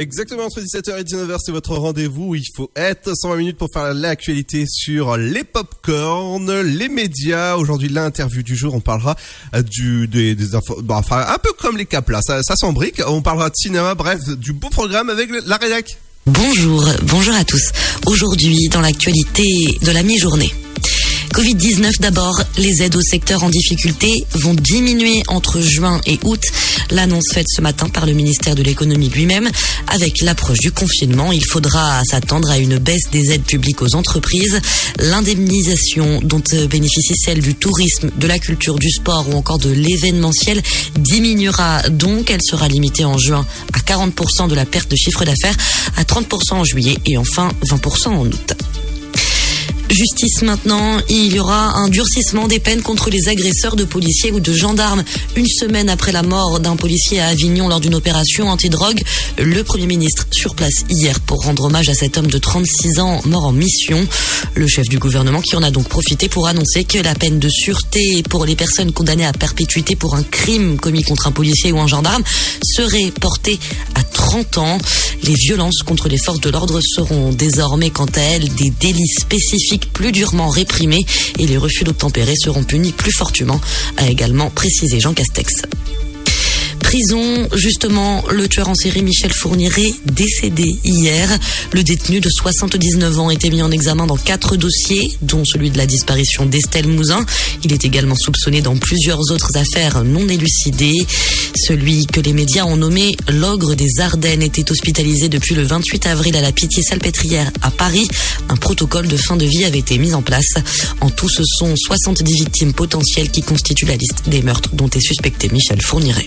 Exactement entre 17h et 19h, c'est votre rendez-vous. Il faut être 120 minutes pour faire l'actualité sur les popcorn, les médias. Aujourd'hui, l'interview du jour, on parlera euh, du des, des infos, bon, enfin un peu comme les cap là, ça, ça s'embrique. On parlera de cinéma, bref, du beau programme avec la rédac. Bonjour, bonjour à tous. Aujourd'hui, dans l'actualité de la mi-journée. Covid-19 d'abord, les aides au secteur en difficulté vont diminuer entre juin et août. L'annonce faite ce matin par le ministère de l'économie lui-même. Avec l'approche du confinement, il faudra s'attendre à une baisse des aides publiques aux entreprises. L'indemnisation dont bénéficie celle du tourisme, de la culture, du sport ou encore de l'événementiel diminuera donc. Elle sera limitée en juin à 40% de la perte de chiffre d'affaires, à 30% en juillet et enfin 20% en août. Justice maintenant, il y aura un durcissement des peines contre les agresseurs de policiers ou de gendarmes. Une semaine après la mort d'un policier à Avignon lors d'une opération antidrogue, le Premier ministre sur place hier pour rendre hommage à cet homme de 36 ans mort en mission. Le chef du gouvernement qui en a donc profité pour annoncer que la peine de sûreté pour les personnes condamnées à perpétuité pour un crime commis contre un policier ou un gendarme serait portée à 30 ans. Les violences contre les forces de l'ordre seront désormais quant à elles des délits spécifiques plus durement réprimés et les refus d'obtempérer seront punis plus fortement, a également précisé Jean Castex. Prison, justement, le tueur en série Michel Fourniret, décédé hier. Le détenu de 79 ans était mis en examen dans quatre dossiers, dont celui de la disparition d'Estelle Mouzin. Il est également soupçonné dans plusieurs autres affaires non élucidées. Celui que les médias ont nommé l'ogre des Ardennes était hospitalisé depuis le 28 avril à la Pitié-Salpêtrière à Paris. Un protocole de fin de vie avait été mis en place. En tout, ce sont 70 victimes potentielles qui constituent la liste des meurtres dont est suspecté Michel Fourniret.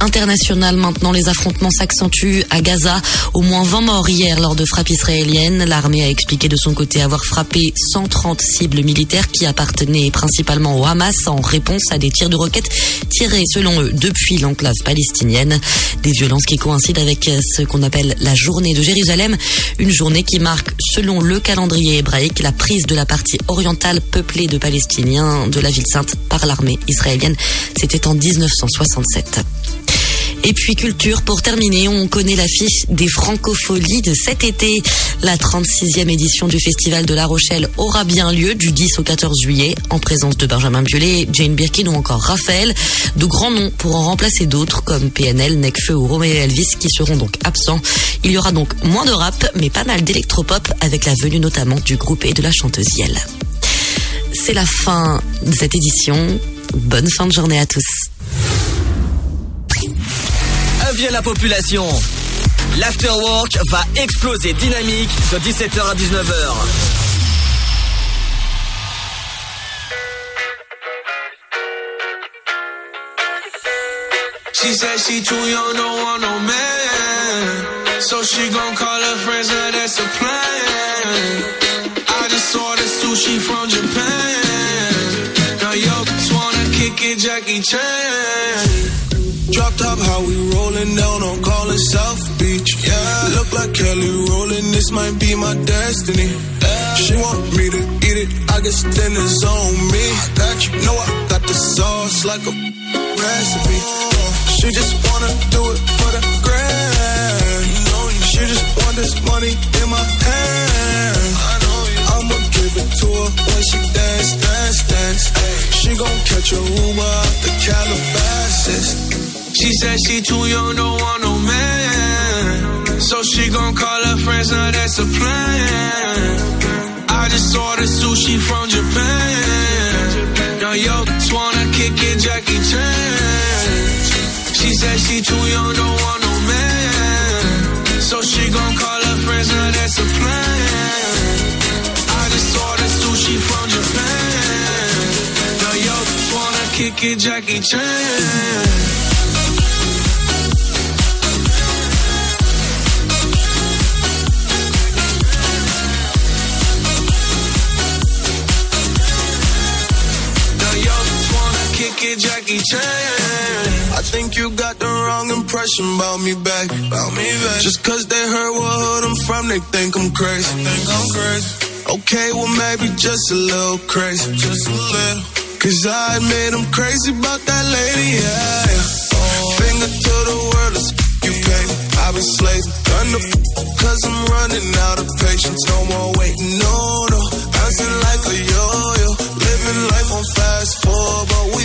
International maintenant, les affrontements s'accentuent à Gaza. Au moins 20 morts hier lors de frappes israéliennes. L'armée a expliqué de son côté avoir frappé 130 cibles militaires qui appartenaient principalement au Hamas en réponse à des tirs de roquettes tirés selon eux depuis l'enclave palestinienne. Des violences qui coïncident avec ce qu'on appelle la journée de Jérusalem. Une journée qui marque, selon le calendrier hébraïque, la prise de la partie orientale peuplée de Palestiniens de la ville sainte par l'armée israélienne. C'était en 1967. Et puis culture, pour terminer, on connaît l'affiche des Francopholies de cet été. La 36e édition du Festival de La Rochelle aura bien lieu du 10 au 14 juillet, en présence de Benjamin Biolay, Jane Birkin ou encore Raphaël. De grands noms pour en remplacer d'autres comme PNL, Necfeu ou Roméo Elvis qui seront donc absents. Il y aura donc moins de rap, mais pas mal d'électropop avec la venue notamment du groupe et de la chanteuse Yel. C'est la fin de cette édition. Bonne fin de journée à tous. Avis à la population. L'afterwork va exploser dynamique de 17h à 19h. She said she too young, don't want no man. So she gon' call her friends, now that's a plan. I just ordered sushi from Japan. Now yo, just wanna kick it, Jackie Chan. How we rolling down on calling South Beach. Yeah, look like Kelly rolling, this might be my destiny. She want me to eat it, I guess it's on me. Got you, know I got the sauce like a recipe. She just wanna do it for the grand. She just want this money in my hand. I'ma give it to her when she dance, dance, dance. She gon' catch a Uber out the Calabasas. She said she too young, don't want no man. So she gon' call her friends, now that's a plan. I just ordered sushi from Japan. Now yo, wanna kick it, Jackie Chan. She said she too young, don't want no man. So she gon' call her friends, now that's a plan. I just ordered sushi from Japan. Now yo, wanna kick it, Jackie Chan. it Jackie Chan. I think you got the wrong impression about me back. About me back. Just cause they heard what hood I'm from, they think I'm crazy. Think I'm crazy. Okay, well maybe just a little crazy. Just a little. Cause I admit I'm crazy about that lady, yeah. Finger to the world, it's you gave. I've been slaving, done the f- cause I'm running out of patience. No more waiting, no, no. Bouncing like a yo-yo, living life on fast forward, but we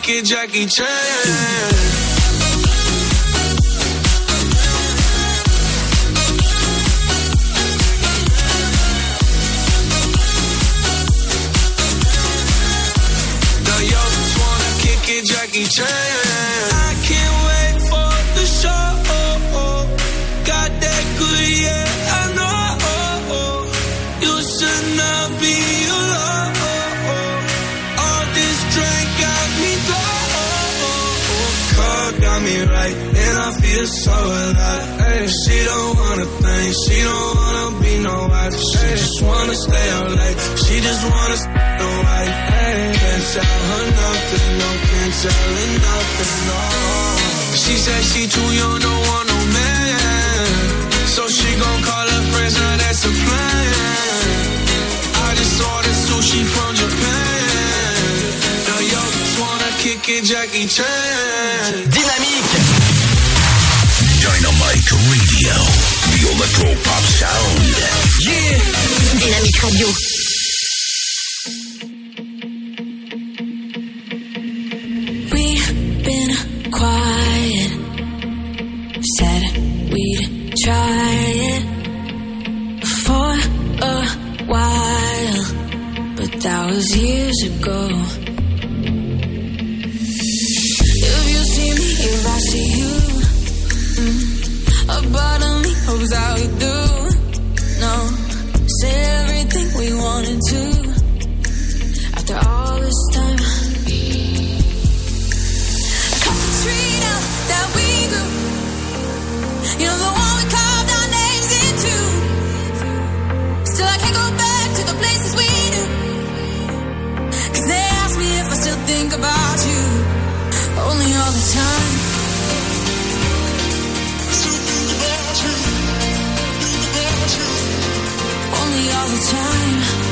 wanna kick it, Jackie Chan. Now yo, just wanna kick it, Jackie Chan. And I feel so alive. Ay, she don't wanna think, she don't wanna be no wife. She just wanna stay out late. She just wanna stay no. Ay, can't tell her nothing, no, can't tell her nothing, no. She said she too young, don't want no man. So she gon' call her friends, now that's a plan. I just ordered sushi from Japan. Now yo, just wanna kick it, Jackie Chan. Dynamique Dynamite Radio. The electro pop sound. Yeah Dynamique Radio. We've been quiet. Said we'd try it for a while, but that was years ago. Hopes that we do. No, say everything we wanted to. After all this time. tree now that we grew. You know the one we carved our names into. Still I can't go back to the places we knew. Cause they ask me if I still think about you. Only all the time. The time.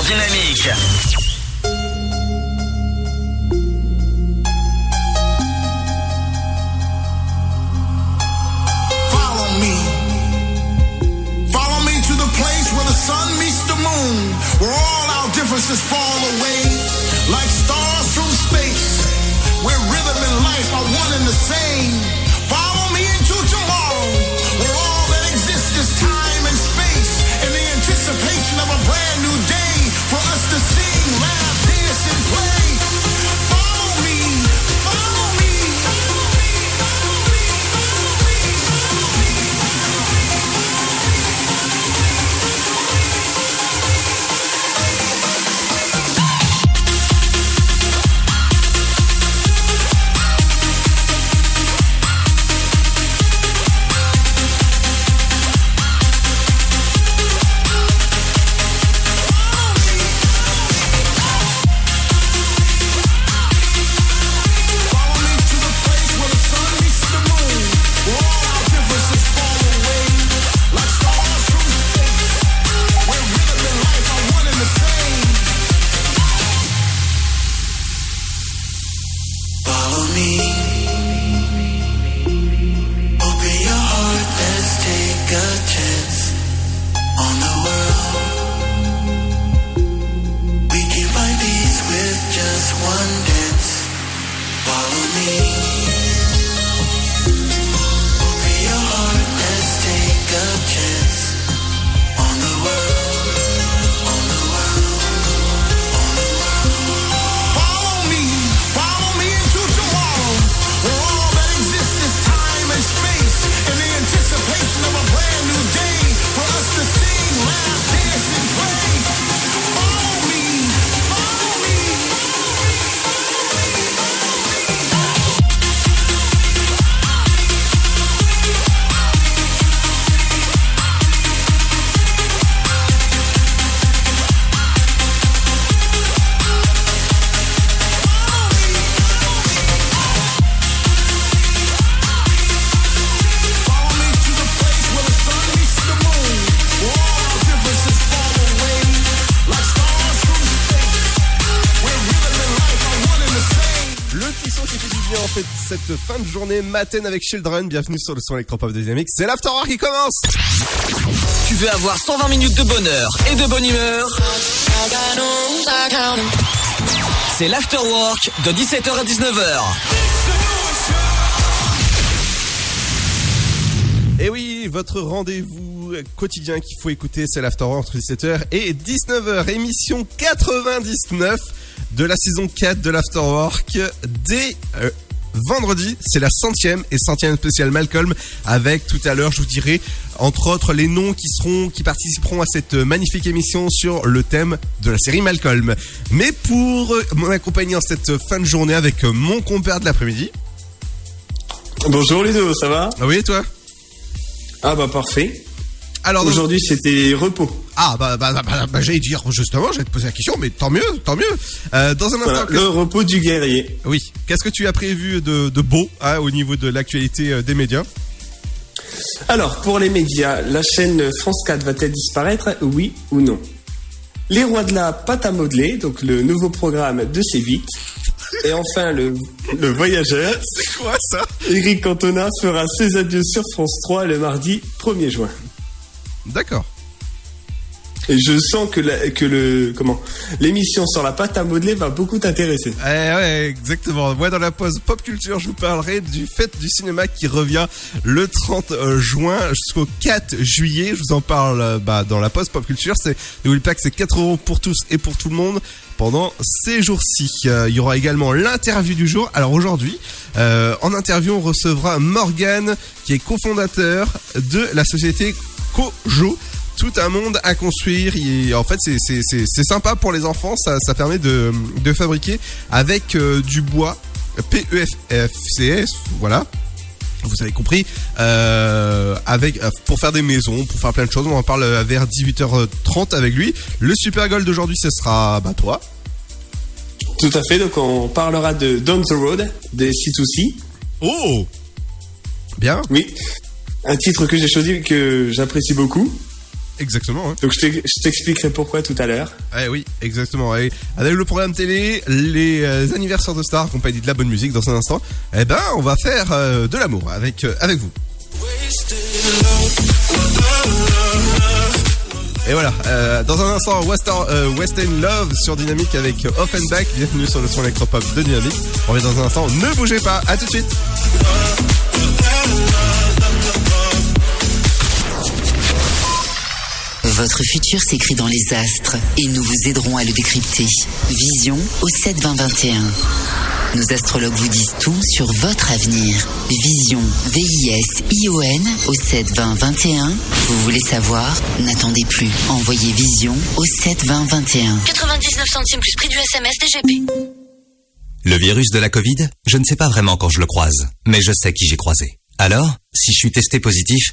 Sur Dynamique. Journée matin avec Children. Bienvenue sur le son électropop de Dynamique. C'est l'afterwork qui commence. Tu veux avoir 120 minutes de bonheur et de bonne humeur? C'est l'afterwork de 17h à 19h. Et oui, votre rendez-vous quotidien qu'il faut écouter, c'est l'afterwork entre 17h et 19h. Émission 99 de la saison 4 de l'afterwork dès euh, vendredi. C'est la centième et centième spéciale Malcolm avec tout à l'heure, je vous dirai, entre autres, les noms qui seront, qui participeront à cette magnifique émission sur le thème de la série Malcolm. Mais pour euh, m'accompagner en cette fin de journée avec euh, mon compère de l'après-midi. Bonjour Ludo, ça va? Ah oui, et toi? Ah bah parfait. Alors, Aujourd'hui c'était repos. Ah bah, bah, bah, bah, bah, j'allais dire justement, j'allais te poser la question, mais tant mieux, tant mieux. Euh, dans un instant, Voilà, le repos du guerrier. oui, qu'est-ce que tu as prévu de, de beau hein, au niveau de l'actualité euh, des médias Alors pour les médias, la chaîne France 4 va-t-elle disparaître Oui ou non? Les rois de la pâte à modeler, donc le nouveau programme de Cévic. Et enfin le, le voyageur, C'est quoi ça? Eric Cantona fera ses adieux sur France 3 le mardi 1er juin. D'accord. Et je sens que, la- que le comment l'émission sur la pâte à modeler va beaucoup t'intéresser. Eh ouais, exactement. Moi, dans la pause pop culture, je vous parlerai du fête du cinéma qui revient le 30 juin jusqu'au 4 juillet. Je vous en parle euh, bah, dans la pause pop culture. C'est n'oubliez pas que c'est 4 euros pour tous et pour tout le monde pendant ces jours-ci. Euh, il y aura également l'interview du jour. Alors aujourd'hui, euh, en interview, on recevra Morgan, qui est cofondateur de la société Kojo tout un monde à construire. Et en fait, c'est- c'est c'est- c'est sympa pour les enfants. Ça, ça permet de, de fabriquer avec euh, du bois PEFCS, voilà. Vous avez compris, euh, avec euh, pour faire des maisons, pour faire plein de choses. On en parle vers 18h30 avec lui. Le super goal d'aujourd'hui, ce sera bah toi. Tout à fait. Donc on parlera de Down the Road des C2C. Oh, bien. Oui. Un titre que j'ai choisi que j'apprécie beaucoup. Exactement. Hein. Donc je t'ex- je t'expliquerai pourquoi tout à l'heure. Eh oui, exactement. Et avec le programme télé, les euh, anniversaires de stars, compagnie de la bonne musique dans un instant, eh ben, on va faire euh, de l'amour avec, euh, avec vous. Et voilà, dans un instant, Western, Western Love sur Dynamique avec euh, Offenbach. Bienvenue sur le son électropop de Dynamique. On revient dans un instant, ne bougez pas, à tout de suite. Votre futur s'écrit dans les astres et nous vous aiderons à le décrypter. Vision au 72021. Nos astrologues vous disent tout sur votre avenir. Vision, V-I-S-I-O-N au 72021. Vous voulez savoir? N'attendez plus. Envoyez Vision au 72021. 99 centimes plus prix du SMS DGP. Le virus de la Covid, je ne sais pas vraiment quand je le croise, mais je sais qui j'ai croisé. Alors, si je suis testé positif,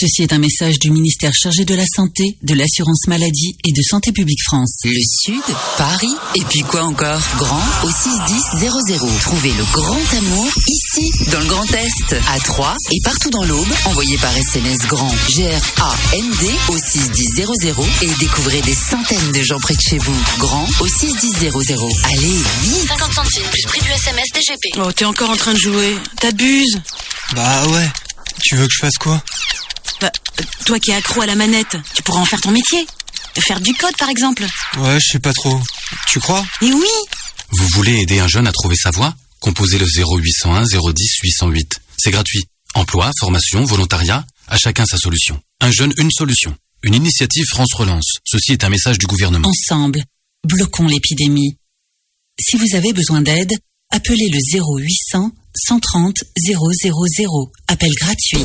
Ceci est un message du ministère chargé de la Santé, de l'Assurance Maladie et de Santé Publique France. Le Sud, Paris, et puis quoi encore? Grand au 61000. Trouvez le grand amour ici, dans le Grand Est, à Troyes et partout dans l'Aube. Envoyez par SMS grand G-R-A-N-D au 61000 et découvrez des centaines de gens près de chez vous. Grand au 61000. Allez, vite 50 centimes plus prix du SMS DGP. Oh, t'es encore en train de jouer. T'abuses. Bah ouais. Tu veux que je fasse quoi? Toi qui es accro à la manette, tu pourras en faire ton métier. Faire du code, par exemple. Ouais, je sais pas trop. Tu crois? Et oui Vous voulez aider un jeune à trouver sa voie? Composez le 0801 010 808. C'est gratuit. Emploi, formation, volontariat, à chacun sa solution. Un jeune, une solution. Une initiative France Relance. Ceci est un message du gouvernement. Ensemble, bloquons l'épidémie. Si vous avez besoin d'aide, appelez le 0800 130 000. Appel gratuit.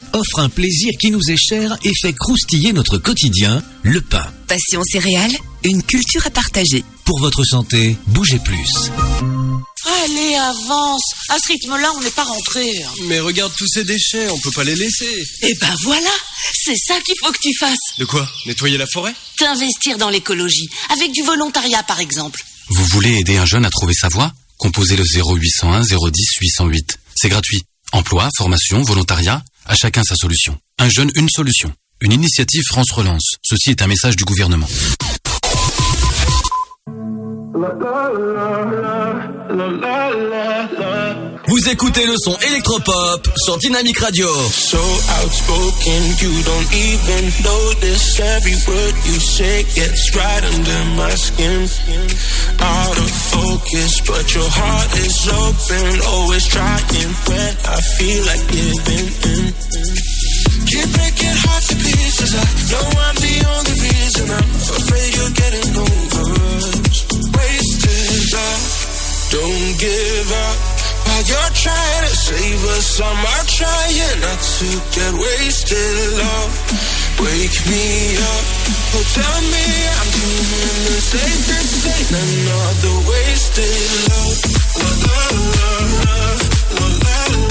offrent un plaisir qui nous est cher et fait croustiller notre quotidien, le pain. Passion céréales, une culture à partager. Pour votre santé, bougez plus. Allez, avance. À ce rythme-là, on n'est pas rentré. hein. Mais regarde tous ces déchets, on peut pas les laisser. Eh ben voilà, c'est ça qu'il faut que tu fasses. De quoi? Nettoyer la forêt? T'investir dans l'écologie, avec du volontariat par exemple. Vous voulez aider un jeune à trouver sa voie? Composez le 0801 010 808. C'est gratuit. Emploi, formation, volontariat, à chacun sa solution. Un jeune, une solution. Une initiative France Relance. Ceci est un message du gouvernement. Vous écoutez le son électropop sur Dynamic Radio. So outspoken, you don't even notice every word you say gets right under my skin. Out of focus, but your heart is open, always trying when I feel like giving in. Keep breaking hearts to pieces. I know I'm the only reason. I'm afraid you're getting over. Wasted love. Don't give up. While you're trying to save us, I'm out trying not to get wasted. Love, wake me up. Oh, tell me I'm doing the. This ain't another wasted love. La, la, la, la, la, la,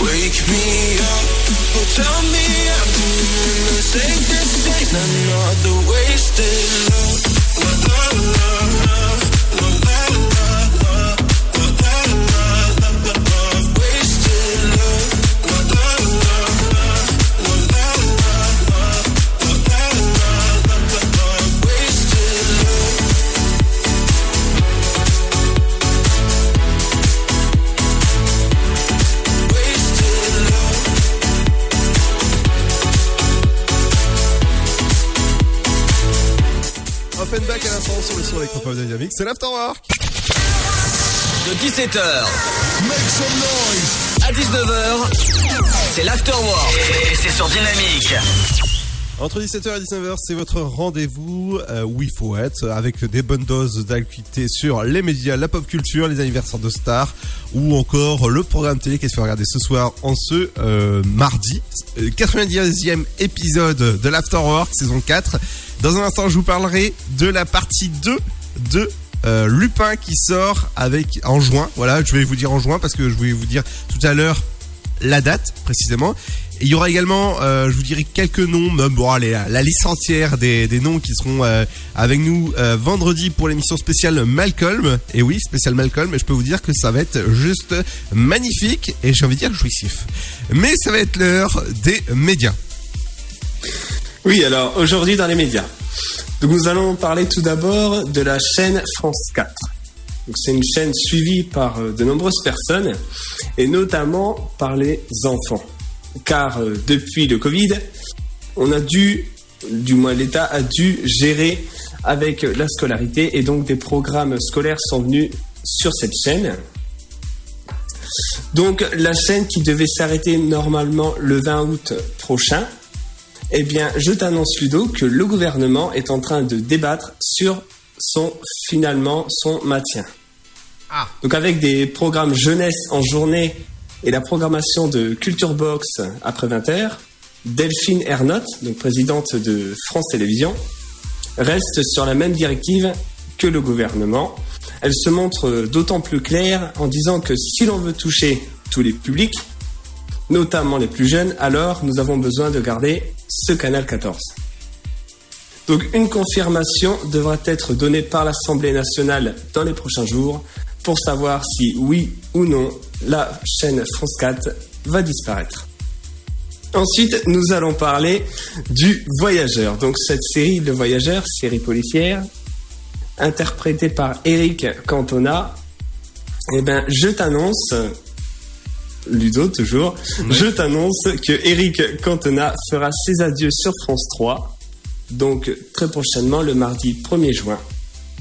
wake me up. Oh, tell me I'm doing the safest. Ain't another wasted love. La, la, sur le son électropop dynamique, c'est l'Afterwork. De 17h à 19h, c'est l'afterwork. Et c'est sur Dynamique. Entre 17h et 19h, c'est votre rendez-vous euh, où il faut être avec des bonnes doses d'actualité sur les médias, la pop culture, les anniversaires de stars ou encore le programme télé qui se fait regarder ce soir en ce euh, mardi. Euh, 90e épisode de l'Afterwork saison 4. Dans un instant, je vous parlerai de la partie 2 de euh, Lupin qui sort avec en juin. Voilà, je vais vous dire en juin parce que je voulais vous dire tout à l'heure la date précisément. Il y aura également, euh, je vous dirai quelques noms, même bon, allez, la, liste entière des, noms qui seront euh, avec nous vendredi pour l'émission spéciale Malcolm. Et oui, spéciale Malcolm, et je peux vous dire que ça va être juste magnifique et j'ai envie de dire jouissif. Mais ça va être l'heure des médias. Oui, alors aujourd'hui dans les médias. Donc nous allons parler tout d'abord de la chaîne France 4. Donc c'est une chaîne suivie par euh, de nombreuses personnes et notamment par les enfants. Car euh, depuis le Covid, on a dû, du moins l'État a dû gérer avec la scolarité et donc des programmes scolaires sont venus sur cette chaîne. Donc la chaîne qui devait s'arrêter normalement le 20 août prochain, eh bien je t'annonce Ludo que le gouvernement est en train de débattre sur son finalement son maintien. Donc avec des programmes jeunesse en journée et la programmation de Culture Box après 20h, Delphine Ernotte, donc présidente de France Télévisions, reste sur la même directive que le gouvernement. Elle se montre d'autant plus claire en disant que si l'on veut toucher tous les publics, notamment les plus jeunes, alors nous avons besoin de garder ce canal 14. Donc une confirmation devra être donnée par l'Assemblée nationale dans les prochains jours pour savoir si oui ou non la chaîne France 4 va disparaître. Ensuite, nous allons parler du Voyageur. Donc cette série Le Voyageur, série policière, interprétée par Eric Cantona. Eh ben, je t'annonce, Ludo toujours, je t'annonce que Eric Cantona fera ses adieux sur France 3. Donc très prochainement, le mardi 1er juin.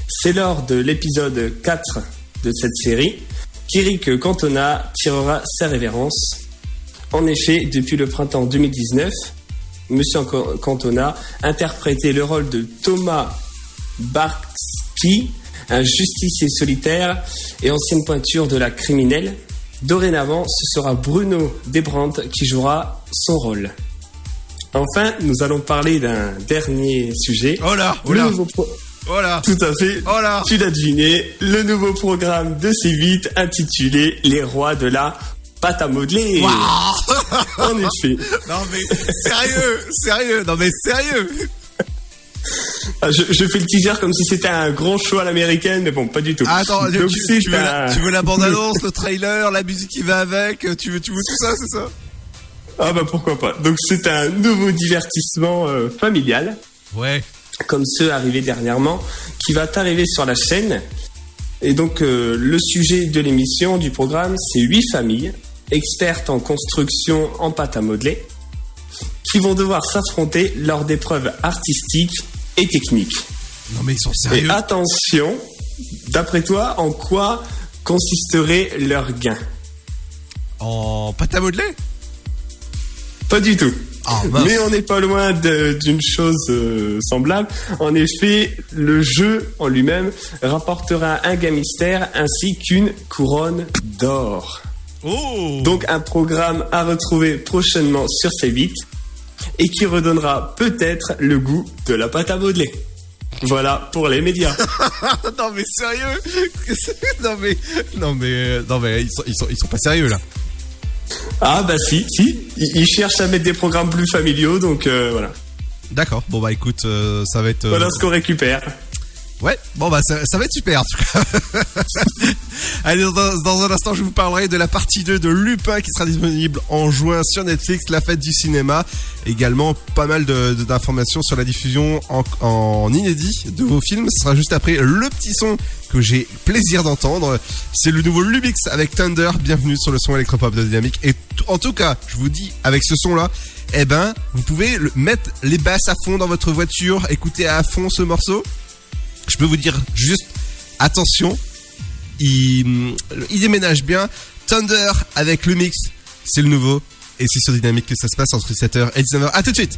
C'est lors de l'épisode 4 de cette série qu'Eric Cantona tirera sa révérence. En effet, depuis le printemps 2019, Monsieur Cantona interprétait le rôle de Thomas Barksky, un justicier solitaire et ancienne pointure de la criminelle. Dorénavant, ce sera Bruno Desbrandt qui jouera son rôle. Enfin, nous allons parler d'un dernier sujet. Oh là, oh là. Oh. Tout à fait. Oh. Tu l'as deviné, le nouveau programme de C8 intitulé Les rois de la pâte à modeler. en effet. Non mais sérieux, sérieux, non mais sérieux. Ah, Je, je fais le teaser comme si c'était un grand show à l'américaine, mais bon, pas du tout. Ah, Attends, Donc, tu, tu veux la, tu veux la bande-annonce, le trailer, la musique qui va avec, tu veux, tu veux tout ça, c'est ça? Ah bah pourquoi pas. Donc c'est un nouveau divertissement euh, familial. Ouais. Comme ceux arrivés dernièrement, qui va t'arriver sur la chaîne. Et donc euh, le sujet de l'émission, du programme, c'est huit familles, expertes en construction en pâte à modeler, qui vont devoir s'affronter lors d'épreuves artistiques et techniques. Non mais ils sont Et sérieux. attention, d'après toi, en quoi consisterait leur gain? En pâte à modeler? Pas du tout. Ah. Mais on n'est pas loin d'une chose euh, semblable. En effet, le jeu en lui-même rapportera un gain mystère ainsi qu'une couronne d'or. Oh Donc un programme à retrouver prochainement sur C8 et qui redonnera peut-être le goût de la pâte à modeler. Voilà, pour les médias. non mais sérieux? Non mais non mais non mais ils sont ils sont ils sont pas sérieux là. Ah bah si, si. Ils, ils cherchent à mettre des programmes plus familiaux, donc euh, voilà. D'accord. Bon bah écoute, euh, ça va être. euh, Voilà ce qu'on récupère. Ouais, bon bah ça, va être super en tout cas. Allez, dans, un instant, je vous parlerai de la partie 2 de Lupin qui sera disponible en juin sur Netflix, la fête du cinéma. Également pas mal d'informations sur la diffusion en, inédit de vos films. Ce sera juste après le petit son que j'ai plaisir d'entendre. C'est le nouveau Lumix avec Thunder. Bienvenue sur le son électropop de Dynamique. Et en tout cas, je vous dis, avec ce son-là, eh ben, vous pouvez mettre les basses à fond dans votre voiture, écouter à fond ce morceau je peux vous dire juste attention, il, déménage bien. Thunder avec le mix, c'est le nouveau. Et c'est sur Dynamique que ça se passe entre 17h et 19h. À tout de suite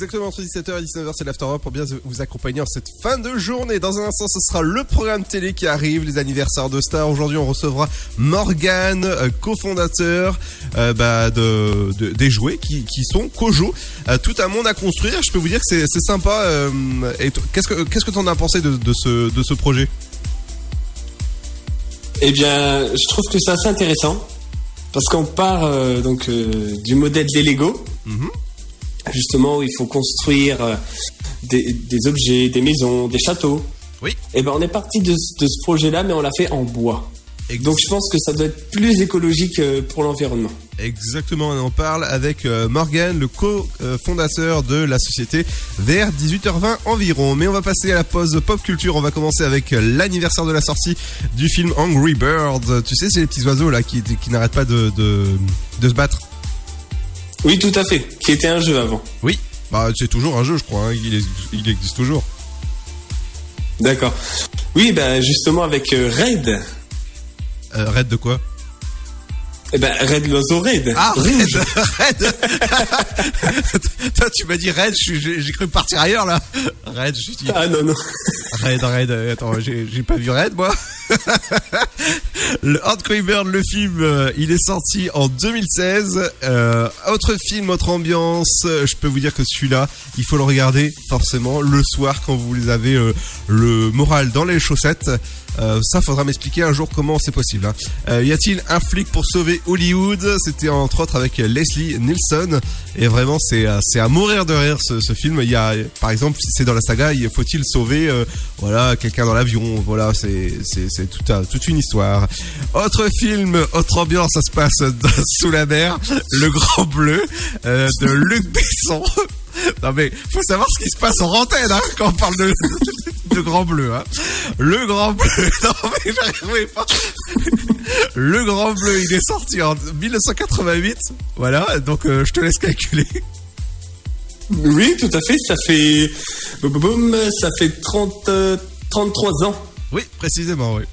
Exactement entre 17h et 19h, c'est l'Afterwork pour bien vous accompagner en cette fin de journée. Dans un instant, ce sera le programme télé qui arrive, les anniversaires de stars. Aujourd'hui, on recevra Morgan, euh, cofondateur euh, bah, de, de- des jouets qui, qui sont Kojo. Euh, tout un monde à construire. Je peux vous dire que c'est c'est sympa. et qu'est-ce que qu'est-ce que t'en as pensé de, de ce de ce projet? Eh bien, je trouve que c'est assez intéressant parce qu'on part donc du modèle des Lego, justement où il faut construire euh, des, des objets, des maisons, des châteaux. Oui. Et ben on est parti de, ce- de ce projet-là, mais on l'a fait en bois. Donc je pense que ça doit être plus écologique euh, pour l'environnement. Exactement, on en parle avec euh, Morgan, le co-fondateur de la société, vers 18h20 environ. Mais on va passer à la pause pop culture. On va commencer avec l'anniversaire de la sortie du film Angry Birds. Tu sais, c'est les petits oiseaux là qui, qui n'arrêtent pas de, de, de se battre. Oui, tout à fait. Qui était un jeu avant. Oui, bah c'est toujours un jeu, je crois. hein. Il, est- il existe toujours. D'accord. Oui, ben justement avec euh, Raid. Euh, Raid de quoi? Eh ben, Red l'oiseau Red. Ah, Red, Rouge. Red. Toi, tu m'as dit Red, j'ai cru partir ailleurs là. Red, je dis. Ah non, non. Red, Red, euh, attends, j'ai pas vu Red moi. le Hardcore Bird, le film, euh, il est sorti en 2016. Euh, autre film, autre ambiance. Je peux vous dire que celui-là, il faut le regarder forcément le soir quand vous avez euh, le moral dans les chaussettes. Euh, ça, faudra m'expliquer un jour comment c'est possible. hein. Euh, y a-t-il un flic pour sauver Hollywood? C'était entre autres avec Leslie Nielsen. Et vraiment, c'est euh, c'est à mourir de rire ce, film. Il y a, par exemple, c'est dans la saga, il faut-il sauver, voilà, quelqu'un dans l'avion? Voilà, c'est tout toute une histoire. Autre film, autre ambiance, ça se passe sous la mer. Le Grand Bleu de Luc Besson. Non mais faut savoir ce qui se passe en antenne hein, quand on parle de, de Grand Bleu. Hein. Le Grand Bleu, non mais j'arrivais pas. Le Grand Bleu, il est sorti en 1988. Voilà, donc euh, je te laisse calculer. Oui, tout à fait. Ça fait. boum, boum, boum, ça fait 30, euh, 33 ans. Oui, précisément, oui.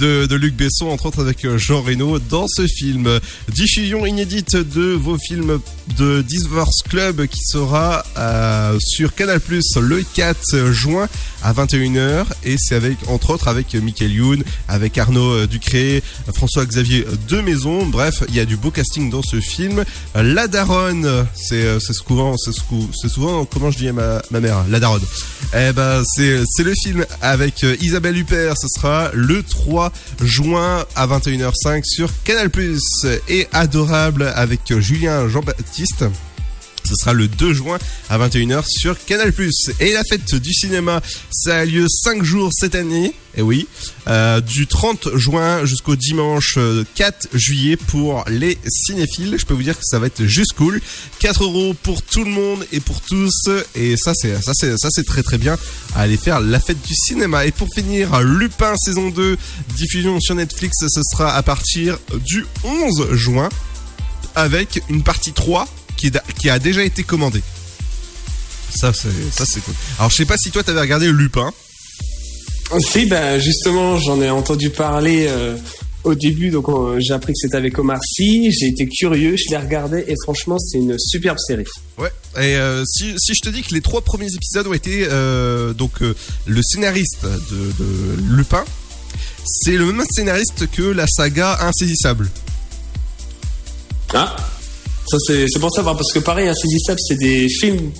De, Luc Besson, entre autres avec euh, Jean Reno, dans ce film. Diffusion inédite de vos films de Divorce Club qui sera euh, sur Canal Plus le 4 juin à 21h. Et c'est avec, entre autres, avec Michael Youn, avec Arnaud euh, Ducré, François-Xavier Demaison. Bref, il y a du beau casting dans ce film. La Daronne, c'est souvent, c'est sou- c'est souvent, comment je dis à ma, ma mère, La Daronne. Eh ben, c'est le film avec Isabelle Huppert. Ce sera le 3 juin à 21h05 sur Canal+. Et Adorable avec Julien Jean-Baptiste. Ce sera le 2 juin à 21h sur Canal+. Et la fête du cinéma, ça a lieu 5 jours cette année. Et oui, euh, du 30 juin jusqu'au dimanche euh, 4 juillet pour les cinéphiles. Je peux vous dire que ça va être juste cool. 4 euros pour tout le monde et pour tous. Et ça, c'est ça, c'est ça, c'est très très bien à aller faire la fête du cinéma. Et pour finir, Lupin saison 2, diffusion sur Netflix, ce sera à partir du 11 juin avec une partie 3 qui, a déjà été commandée. Ça, c'est ça, c'est cool. Alors, je sais pas si toi, t'avais regardé Lupin. Si, ben justement, j'en ai entendu parler euh, au début, donc euh, j'ai appris que c'était avec Omar Sy. J'ai été curieux, je l'ai regardé et franchement, c'est une superbe série. Ouais. Et euh, si, si je te dis que les trois premiers épisodes ont été euh, donc le scénariste de, de Lupin, c'est le même scénariste que la saga Insaisissable. Ah, ça c'est c'est pour savoir parce que pareil, Insaisissable, c'est des films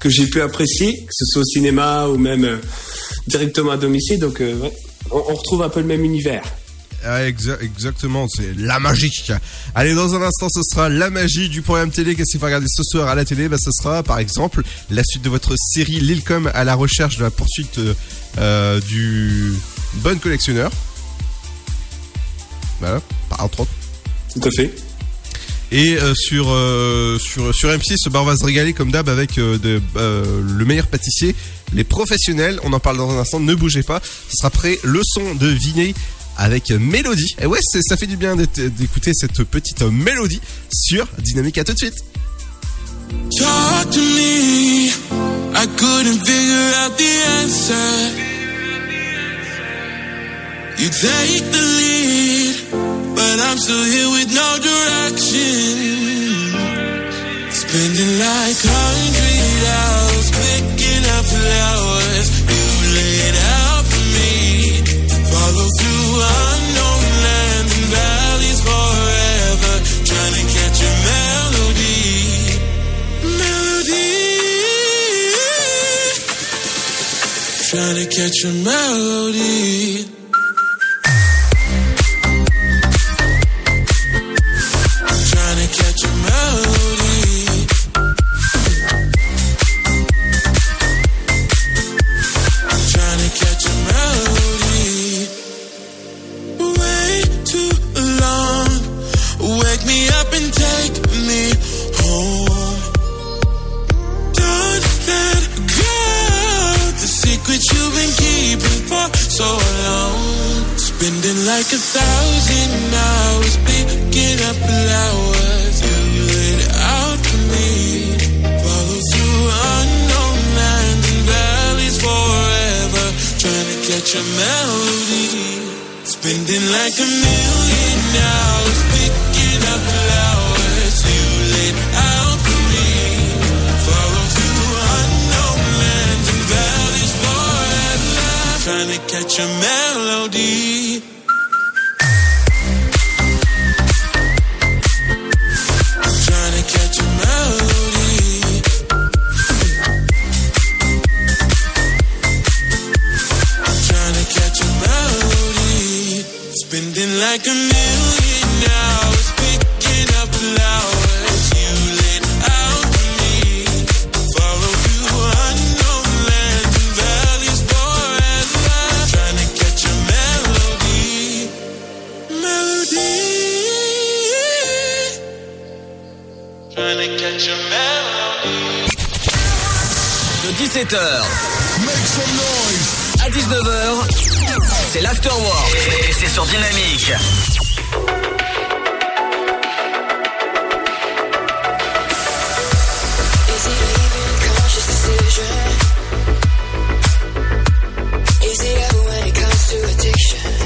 que j'ai pu apprécier, que ce soit au cinéma ou même euh, directement à domicile. Donc, euh, ouais, on, on retrouve un peu le même univers. Ah, exa- exactement, c'est la magie. Allez, dans un instant, ce sera la magie du programme télé. Qu'est-ce qu'il faut regarder ce soir à la télé? Bah, Ce sera, par exemple, la suite de votre série Lilcom à la recherche de la poursuite euh, du bon collectionneur. Voilà, par- entre autres. Tout à fait. Et euh, sur, euh, sur, sur M6, bah, on va se régaler comme d'hab avec euh, le meilleur pâtissier, les professionnels. On en parle dans un instant, ne bougez pas. Ce sera après le son de Viney avec Mélodie. Et ouais, ça fait du bien d'écouter cette petite mélodie sur Dynamique. À tout de suite. Talk to me. I couldn't figure out the answer. You take the lead, but I'm still here with no direction. Spending like hundred hours picking up flowers. You lay it out for me. Follow through unknown lands and valleys forever. Trying to catch a melody. Melody. Trying to catch a melody. For so long. Spending like a thousand hours picking up flowers. You laid out for me. Follow through unknown lands and valleys forever. Trying to catch a melody. Spending like a million is picking up flowers. Trying to catch a melody. Trying to catch a melody. Trying to catch a melody. Spending like a million De 17h à 19h, c'est l'afterwork. Et c'est sur Dynamique. Is it when it comes to addiction?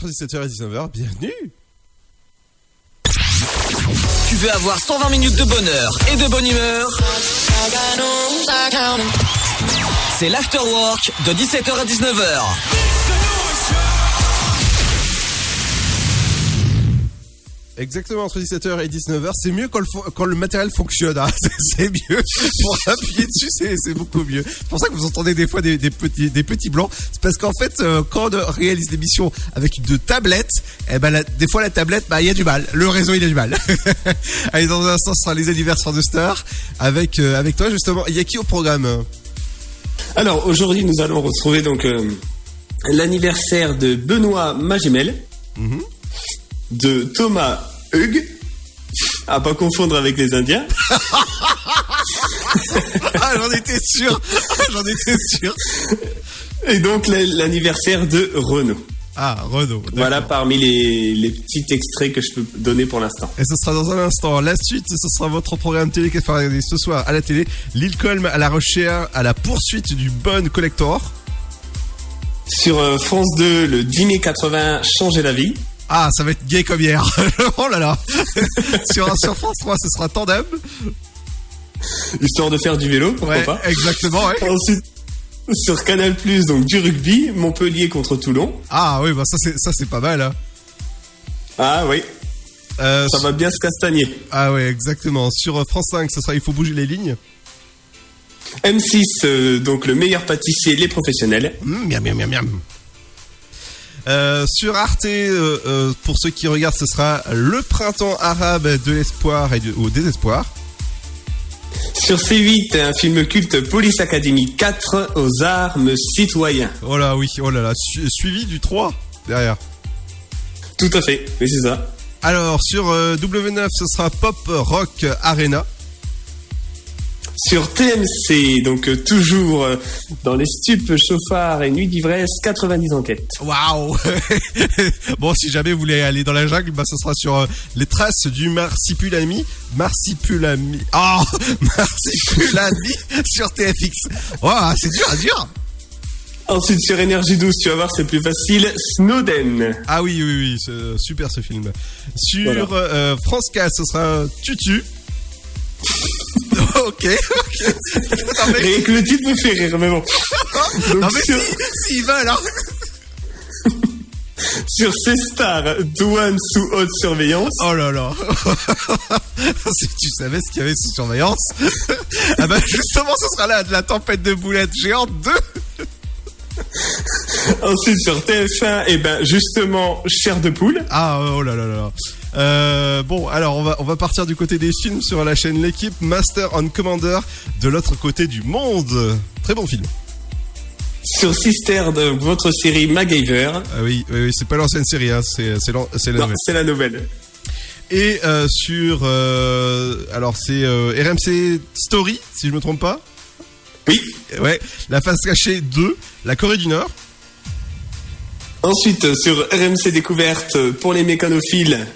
Entre 17h et 19h, bienvenue Tu veux avoir 120 minutes de bonheur et de bonne humeur? C'est l'afterwork de 17h à 19h. Exactement, entre 17h et 19h, c'est mieux quand le, fo- quand le matériel fonctionne. hein. C'est- mieux. Pour appuyer dessus, c'est beaucoup mieux. C'est pour ça que vous entendez des fois des, des petits, des petits blancs. C'est parce qu'en fait, euh, quand on réalise l'émission avec de tablettes, eh ben, la- des fois la tablette, bah, il y a du mal. Le réseau, il a du mal. Allez, dans un instant, ce sera les anniversaires de Star. Avec, euh, avec toi, justement. Il y a qui au programme? Alors aujourd'hui, nous allons retrouver donc euh, l'anniversaire de Benoît Magimel, de Thomas Hug, à pas confondre avec les Indiens. Ah, j'en étais sûr. j'en étais sûr. Et donc la- l'anniversaire de Renaud. Ah, Renaud. Voilà parmi les, les petits extraits que je peux donner pour l'instant. Et ce sera dans un instant. La suite, ce sera votre programme télé qui regarder ce soir à la télé. Lil Colm à la recherche, à la poursuite du bon collector. Sur euh, France 2, le 10 mai 80, Changer la vie. Ah, ça va être gay comme hier. oh là là. sur, sur France 3, ce sera Tandem. Histoire de faire du vélo, pourquoi Ouais, pas. exactement, ouais. Ensuite, sur Canal+, donc du rugby, Montpellier contre Toulon. Ah oui, bah ça c'est ça c'est pas mal. Hein. Ah oui. Euh, Ça va bien se castagner. Ah ouais, exactement. Sur euh, France 5, ce sera Il faut bouger les lignes. M6, euh, donc le meilleur pâtissier, les professionnels. Mmh, miam, miam, miam, miam. Euh, sur Arte, euh, euh, pour ceux qui regardent, ce sera le printemps arabe de l'espoir et du, au désespoir. Sur C8, un film culte Police Academy 4 aux armes citoyens. Oh là oui, oh là là, su- suivi du 3 derrière. Tout à fait, oui c'est ça. Alors sur euh, W9, ce sera Pop Rock Arena. Sur TMC, donc euh, toujours euh, dans les stupes, chauffards et nuits d'ivresse, 90 enquêtes. Waouh Bon, si jamais vous voulez aller dans la jungle, bah, ce sera sur euh, les traces du marsipulami. Marsipulami. Oh Marsipulami sur TFX. Waouh, c'est dur à dire Ensuite sur Énergie 12, tu vas voir c'est plus facile, Snowden. Ah oui, oui, oui, c'est super ce film. Sur Voilà. France 4, ce sera Tutu. ok, ok. Non, mais- Et que le titre me fait rire, mais bon. Donc, non mais sur, si, s'il va alors sur C-Star, douane sous haute surveillance. Oh là là Si tu savais ce qu'il y avait sous surveillance Ah bah justement ce sera là de la tempête de boulettes géante 2 Ensuite sur TF1, et ben justement, chair de poule. Ah oh là là là là. Euh, bon alors on va, on va partir du côté des films sur la chaîne L'équipe Master on Commander de l'autre côté du monde. Très bon film. Sur Sister de votre série MacGyver. Ah oui, oui, oui, c'est pas l'ancienne série, hein, c'est la nouvelle. c'est la nouvelle. Et euh, sur euh, alors c'est RMC Story si je me trompe pas. Oui. Ouais, la face cachée 2, la Corée du Nord. Ensuite, sur RMC Découverte, pour les mécanophiles,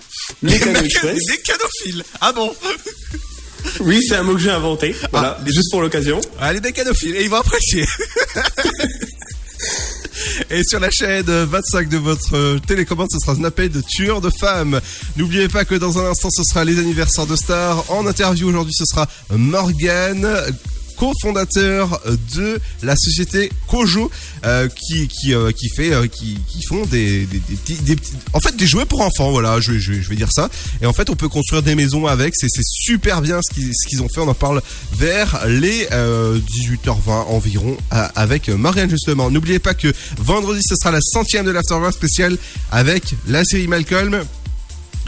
Mécano Express. Des canophiles. Ah bon Oui, c'est un mot que j'ai inventé. Voilà, juste pour l'occasion. Ah, les mécanophiles, et ils vont apprécier. Et sur la chaîne 25 de votre euh, télécommande, ce sera Snapped de tueur de femmes. N'oubliez pas que dans un instant, ce sera les anniversaires de stars. En interview aujourd'hui, ce sera Morgan cofondateur de la société Kojo euh, euh, qui fait euh, font des en fait des jouets pour enfants voilà je, je, je vais dire ça. Et en fait on peut construire des maisons avec c'est super bien ce qu'ils ont fait on en parle vers les euh, 18h20 environ avec Marianne justement. N'oubliez pas que vendredi ce sera la centième de l'Afterworld spécial avec la série Malcolm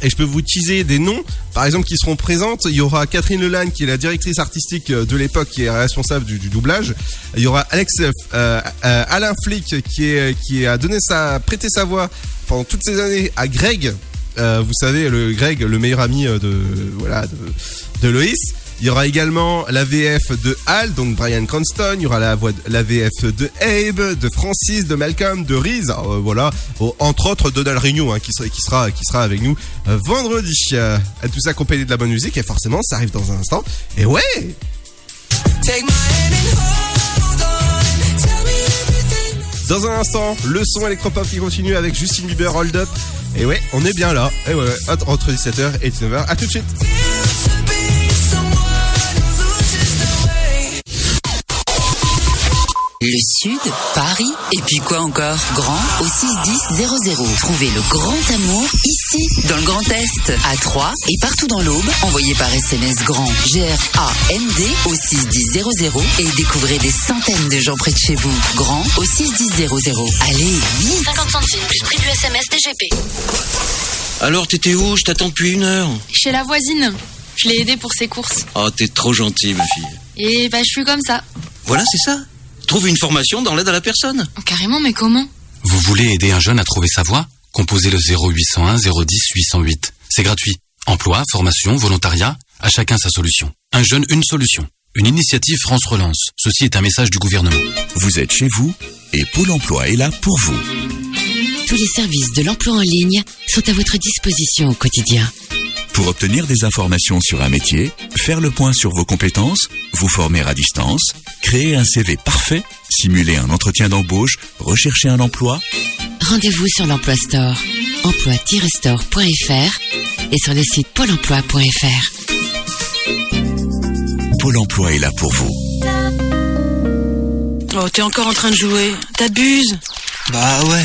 et je peux vous teaser des noms, par exemple, qui seront présentes. Il y aura Catherine Lelanne, qui est la directrice artistique euh, de l'époque, qui est responsable du, doublage. Il y aura Alex, euh, euh, Alain Flick, qui est qui a donné sa, prêté sa voix pendant toutes ces années à Greg. Euh, vous savez, le Greg, le meilleur ami euh, de voilà de, de Loïs. Il y aura également la VF de Hal, donc Brian Cranston. Il y aura la voix, de, la VF de Abe, de Francis, de Malcolm, de Reese. Alors, euh, voilà, Oh, entre autres Donald Rigno, hein, qui sera, qui sera, qui sera avec nous euh, vendredi. Euh, tout ça accompagné de la bonne musique et forcément, ça arrive dans un instant. Et ouais. Dans un instant, le son électropop qui continue avec Justin Bieber Hold Up. Et ouais, on est bien là. Et ouais, entre 17h et 19h. À tout de suite. Le Sud, Paris, et puis quoi encore? Grand au 61000. Trouvez le grand amour ici, dans le Grand Est, à Troyes et partout dans l'Aube. Envoyez par SMS grand G-R-A-N-D au 61000 et découvrez des centaines de gens près de chez vous. Grand au 61000. Allez, vite 50 centimes plus prix du SMS DGP. Alors, t'étais où? Je t'attends depuis une heure. Chez la voisine. Je l'ai aidée pour ses courses. Oh, t'es trop gentil, ma fille. Et bah, je suis comme ça. Voilà, c'est ça. Trouve une formation dans l'aide à la personne. Oh, carrément, mais comment? Vous voulez aider un jeune à trouver sa voie? Composez le 0801 010 808. C'est gratuit. Emploi, formation, volontariat, à chacun sa solution. Un jeune, une solution. Une initiative France Relance. Ceci est un message du gouvernement. Vous êtes chez vous et Pôle emploi est là pour vous. Tous les services de l'emploi en ligne sont à votre disposition au quotidien. Pour obtenir des informations sur un métier, faire le point sur vos compétences, vous former à distance, créer un CV parfait, simuler un entretien d'embauche, rechercher un emploi, Rendez-vous sur l'Emploi Store, emploi-store.fr et sur le site pôle emploi.fr. Pôle emploi est là pour vous. Oh, t'es encore en train de jouer. T'abuses. Bah ouais.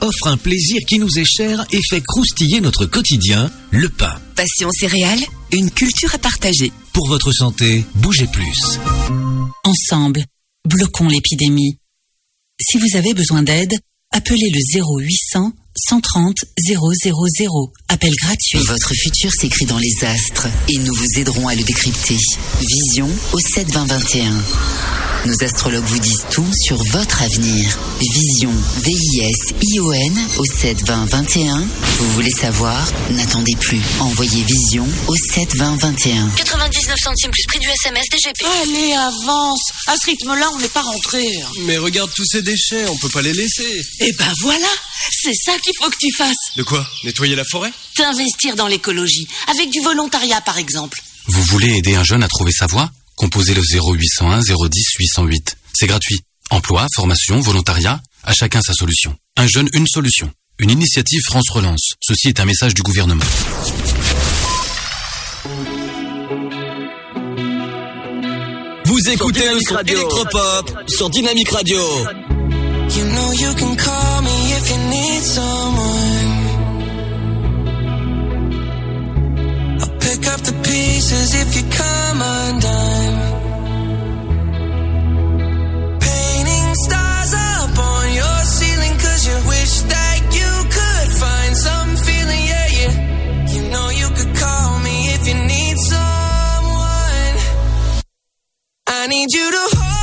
offrent un plaisir qui nous est cher et fait croustiller notre quotidien, le pain. Passion céréales, une culture à partager. Pour votre santé, bougez plus. Ensemble, bloquons l'épidémie. Si vous avez besoin d'aide, appelez le 0800 130 000. Appel gratuit. Votre futur s'écrit dans les astres et nous vous aiderons à le décrypter. Vision au 72021. Nos astrologues vous disent tout sur votre avenir. Vision, V-I-S-I-O-N au 72021. Vous voulez savoir? N'attendez plus. Envoyez Vision au 72021. 99 centimes plus prix du SMS DGP. Allez, avance. À ce rythme-là, on n'est pas rentré. Mais regarde tous ces déchets, on peut pas les laisser. Eh ben voilà, c'est ça qu'il faut que tu fasses. De quoi Nettoyer la forêt T'investir dans l'écologie, avec du volontariat par exemple. Vous voulez aider un jeune à trouver sa voie Composez le 0801 010 808. C'est gratuit. Emploi, formation, volontariat, à chacun sa solution. Un jeune, une solution. Une initiative France Relance. Ceci est un message du gouvernement. Vous écoutez le son électropop sur Dynamique Radio. You know you can call need someone, I'll pick up the pieces if you come undone. Painting stars up on your ceiling, you wish that you could find some feeling. Yeah, you know, you could call me if you need someone. I need you to hold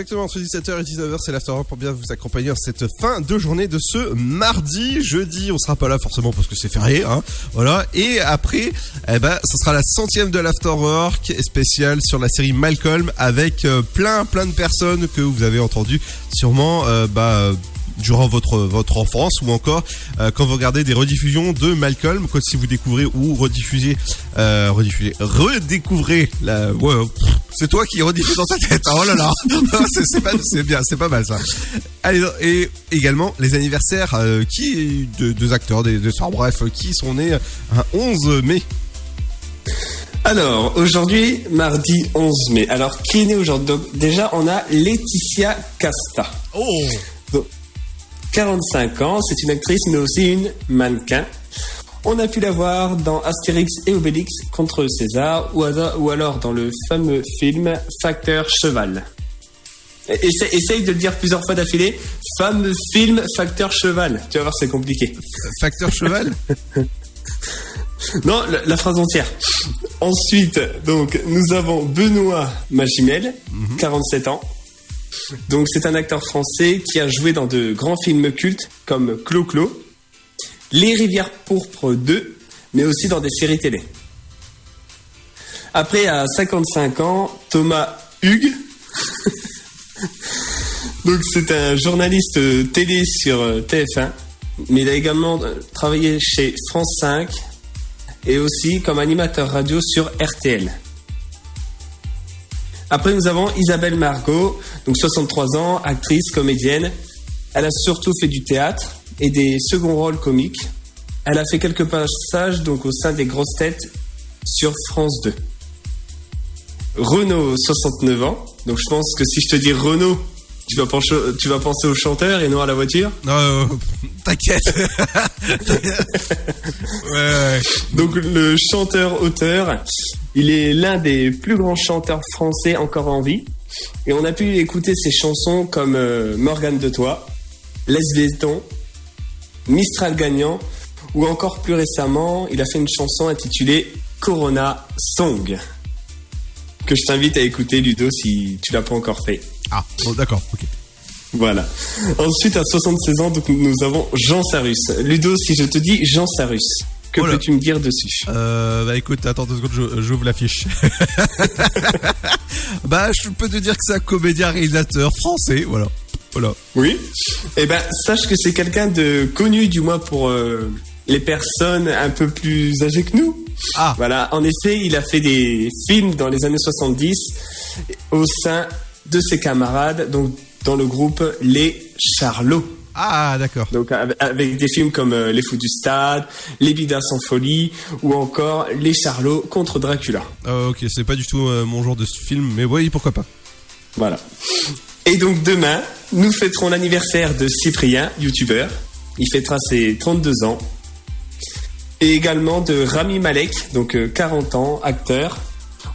Exactement, entre 17h et 19h, c'est l'afterwork pour bien vous accompagner cette fin de journée de ce mardi. Jeudi, on sera pas là forcément parce que c'est férié, hein. Voilà. Et après, eh ben, ce sera la centième de l'afterwork spéciale sur la série Malcolm avec euh, plein, plein de personnes que vous avez entendues sûrement, euh, bah, durant votre votre enfance ou encore euh, quand vous regardez des rediffusions de Malcolm, quand si vous découvrez ou rediffusez, euh, rediffusez, redécouvrez la. Ouais, c'est toi qui rediffuse dans ta tête. hein, Oh là là, c'est pas, c'est bien, c'est pas mal ça. Allez, et également les anniversaires euh, qui de deux acteurs, des, des stars, bref, qui sont nés un 11 mai. Alors, aujourd'hui, mardi 11 mai. Alors, qui est né aujourd'hui? Déjà, on a Laetitia Casta. Oh 45 ans, c'est une actrice, mais aussi une mannequin. On a pu la voir dans Astérix et Obélix contre César, ou, alors dans le fameux film Facteur Cheval. Essaye, essaye de le dire plusieurs fois d'affilée. Fameux film Facteur Cheval. Tu vas voir, c'est compliqué. Facteur Cheval? Non, la, la phrase entière. Ensuite, donc, nous avons Benoît Magimel, 47 ans. Donc, c'est un acteur français qui a joué dans de grands films cultes comme Clo-Clo, Les Rivières Pourpres 2, mais aussi dans des séries télé. Après, à 55 ans, Thomas Hugues. C'est un journaliste euh, télé sur euh, TF1, mais il a également euh, travaillé chez France 5 et aussi comme animateur radio sur RTL. Après, nous avons Isabelle Margot, donc 63 ans, actrice, comédienne. Elle a surtout fait du théâtre et des seconds rôles comiques. Elle a fait quelques passages donc au sein des grosses têtes sur France 2. Renaud, 69 ans. Donc je pense que si je te dis Renaud, tu vas, pencher- tu vas penser au chanteur et non à la voiture? Non, euh, t'inquiète. ouais, ouais. Donc le chanteur-auteur, il est l'un des plus grands chanteurs français encore en vie. Et on a pu écouter ses chansons comme euh, Morgane de Toi, Les Béton, Mistral Gagnant, ou encore plus récemment, il a fait une chanson intitulée Corona Song, que je t'invite à écouter Ludo si tu l'as pas encore fait. Ah, bon, d'accord, ok. Voilà. Ensuite, à 76 ans, donc, nous avons Jean Sarus. Ludo, si je te dis Jean Sarus, que Oh là. peux-tu me dire dessus? Euh, bah écoute, attends deux secondes, j'ouvre la fiche. bah, je peux te dire que c'est un comédien réalisateur français, voilà. Voilà. Oui. Eh ben, sache que c'est quelqu'un de connu, du moins pour euh, les personnes un peu plus âgées que nous. Ah. Voilà. En effet, il a fait des films dans les années 70 au sein de ses camarades, donc dans le groupe Les Charlots. Ah, d'accord. Donc avec- des films comme euh, Les Fous du Stade, Les Bidas en folie, ou encore Les Charlots contre Dracula. Euh, ok, c'est pas du tout euh, mon genre de film, mais oui, pourquoi pas. Voilà. Et donc demain, nous fêterons l'anniversaire de Cyprien, youtubeur. Il fêtera ses 32 ans. Et également de Rami Malek, donc euh, 40 ans, acteur.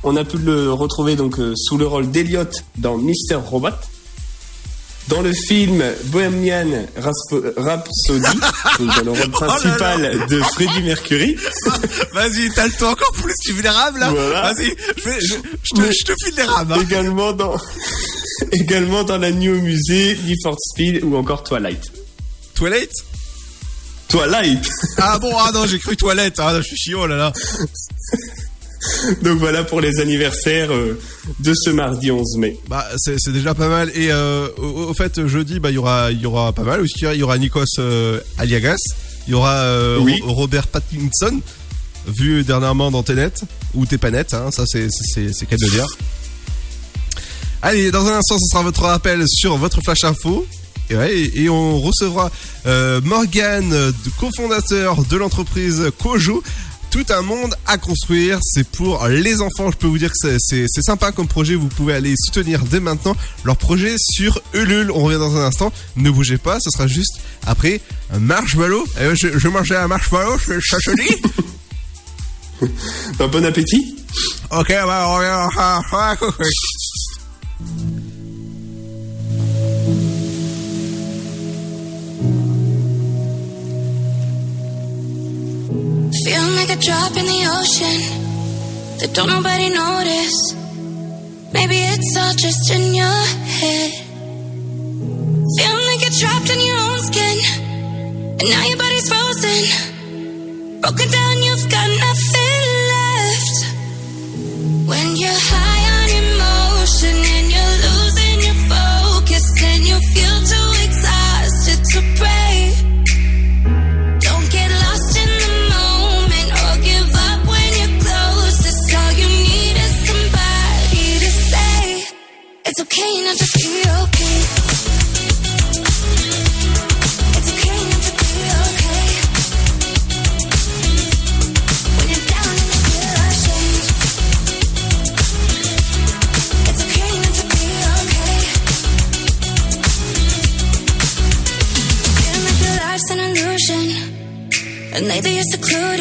On a pu le retrouver donc euh, sous le rôle d'Eliot dans Mister Robot. Dans le film Bohemian Rhapsody, dans le rôle principal de Freddie Mercury. Vas-y, t'as le temps encore plus, tu veux les rames là Voilà. Vas-y, je, vais- je, je te, je te file les rames. hein. Également dans, également dans la nuit au musée, Need for Speed ou encore Twilight. Toilette Twilight Ah bon, ah non, j'ai cru toilette, ah, je suis chiant, oh là là. Donc voilà pour les anniversaires euh, de ce mardi 11 mai. Bah, c'est déjà pas mal. Et euh, au, au fait, jeudi, bah, il y aura, il y aura pas mal aussi. Il y aura Nikos euh, Aliagas, il y aura euh, Oui. Robert Pattinson, vu dernièrement dans Tenet, ou T'es pas net, hein, ça c'est c'est c'est qu'à de dire. Allez, dans un instant, ce sera votre rappel sur votre flash info. Et, ouais, et- et on recevra euh, Morgan, cofondateur de l'entreprise Kojo. Tout un monde à construire, c'est pour les enfants. Je peux vous dire que c'est- sympa comme projet. Vous pouvez aller soutenir dès maintenant leur projet sur Ulule. On revient dans un instant. Ne bougez pas, ce sera juste après un marshmallow. Ouais, je, je mangeais un marshmallow, je- dit Un bon appétit Ok, bah on revient. Ah, ah, ah, ah. Feel like a drop in the ocean that don't nobody notice. Maybe it's all just in your head. Feel like you're trapped in your own skin, and now your body's frozen. Broken down, you've got nothing left. When you're high It's okay not to be okay. It's okay not to be okay. When you're down and you feel. It's okay not to be okay. Can't make your an illusion, and the clue.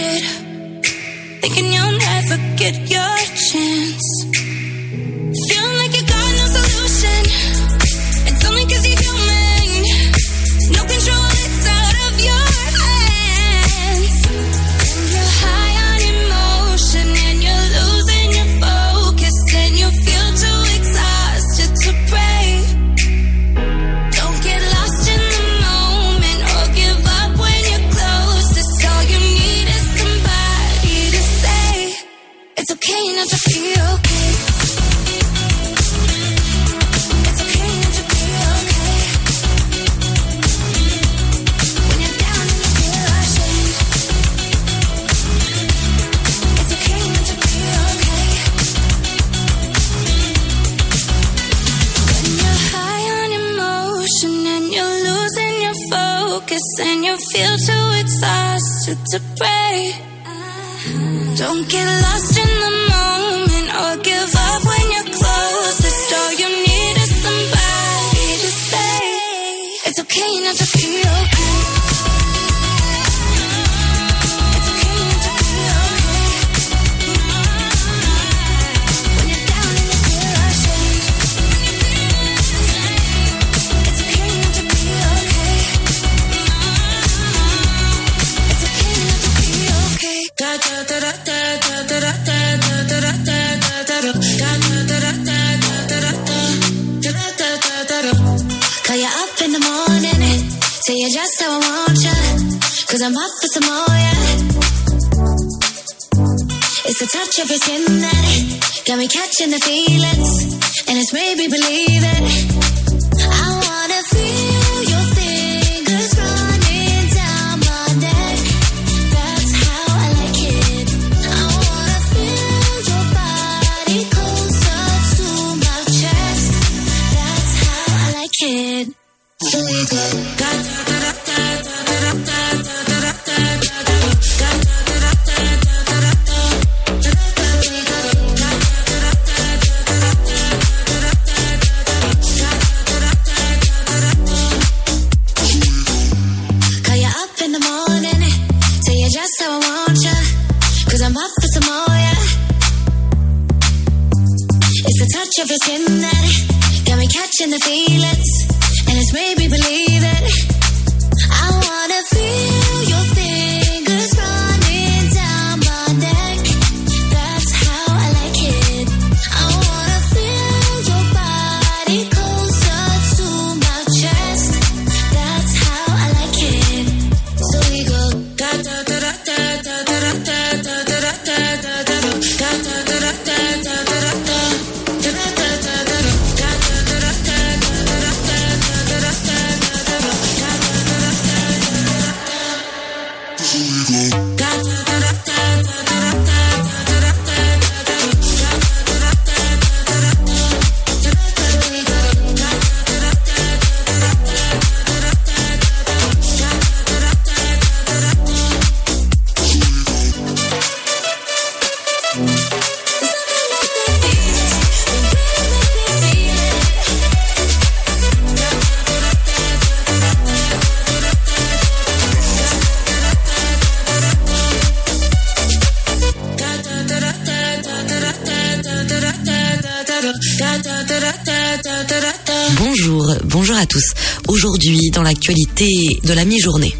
Aujourd'hui, dans l'actualité de la mi-journée.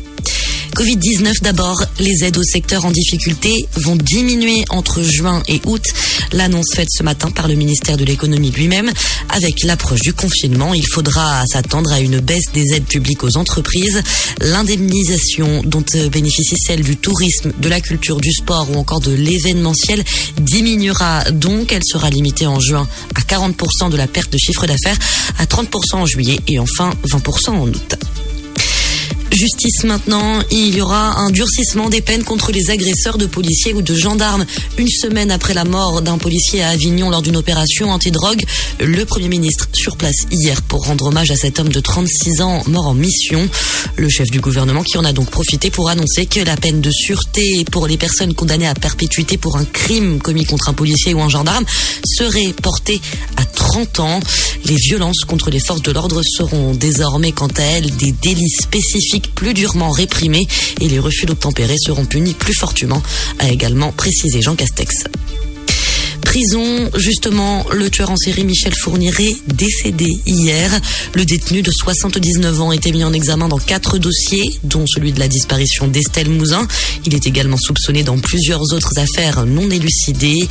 Covid-19 d'abord, les aides au secteur en difficulté vont diminuer entre juin et août. L'annonce faite ce matin par le ministère de l'économie lui-même. Avec l'approche du confinement, il faudra s'attendre à une baisse des aides publiques aux entreprises. L'indemnisation dont bénéficie celle du tourisme, de la culture, du sport ou encore de l'événementiel diminuera donc. Elle sera limitée en juin à 40% de la perte de chiffre d'affaires, à 30% en juillet et enfin 20% en août. Justice maintenant, il y aura un durcissement des peines contre les agresseurs de policiers ou de gendarmes. Une semaine après la mort d'un policier à Avignon lors d'une opération antidrogue, le Premier ministre sur place hier pour rendre hommage à cet homme de 36 ans mort en mission. Le chef du gouvernement qui en a donc profité pour annoncer que la peine de sûreté pour les personnes condamnées à perpétuité pour un crime commis contre un policier ou un gendarme serait portée à 30 30 ans. Les violences contre les forces de l'ordre seront désormais quant à elles des délits spécifiques plus durement réprimés et les refus d'obtempérer seront punis plus fortement, a également précisé Jean Castex prison, justement, le tueur en série Michel Fourniret, décédé hier. Le détenu de 79 ans était mis en examen dans quatre dossiers, dont celui de la disparition d'Estelle Mouzin. Il est également soupçonné dans plusieurs autres affaires non élucidées.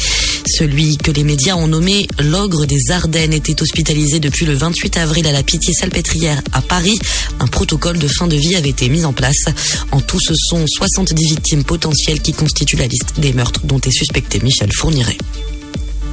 Celui que les médias ont nommé l'ogre des Ardennes était hospitalisé depuis le 28 avril à la Pitié-Salpêtrière à Paris. Un protocole de fin de vie avait été mis en place. En tout, ce sont 70 victimes potentielles qui constituent la liste des meurtres dont est suspecté Michel Fourniret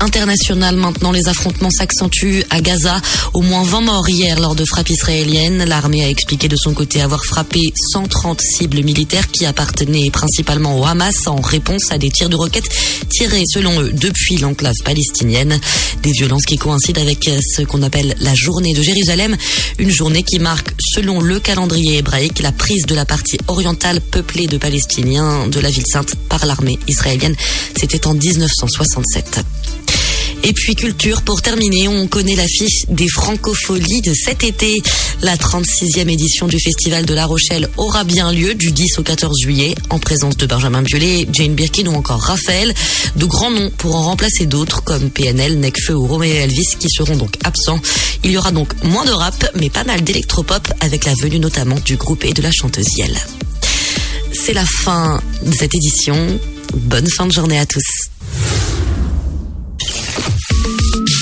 international maintenant. Les affrontements s'accentuent à Gaza. Au moins 20 morts hier lors de frappes israéliennes. L'armée a expliqué de son côté avoir frappé 130 cibles militaires qui appartenaient principalement au Hamas en réponse à des tirs de roquettes tirés selon eux depuis l'enclave palestinienne. Des violences qui coïncident avec ce qu'on appelle la journée de Jérusalem. Une journée qui marque selon le calendrier hébraïque la prise de la partie orientale peuplée de Palestiniens de la ville sainte par l'armée israélienne. C'était en 1967. Et puis culture, pour terminer, on connaît l'affiche des Francopholies de cet été. La 36e édition du Festival de La Rochelle aura bien lieu du 10 au 14 juillet en présence de Benjamin Biolay, Jane Birkin ou encore Raphaël. De grands noms pour en remplacer d'autres comme PNL, Necfeu ou Roméo Elvis qui seront donc absents. Il y aura donc moins de rap mais pas mal d'électropop avec la venue notamment du groupe et de la chanteuse Yel. C'est la fin de cette édition. Bonne fin de journée à tous.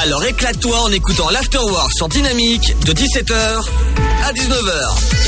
Alors éclate-toi en écoutant l'Afterwork sur Dynamique de 17h à 19h.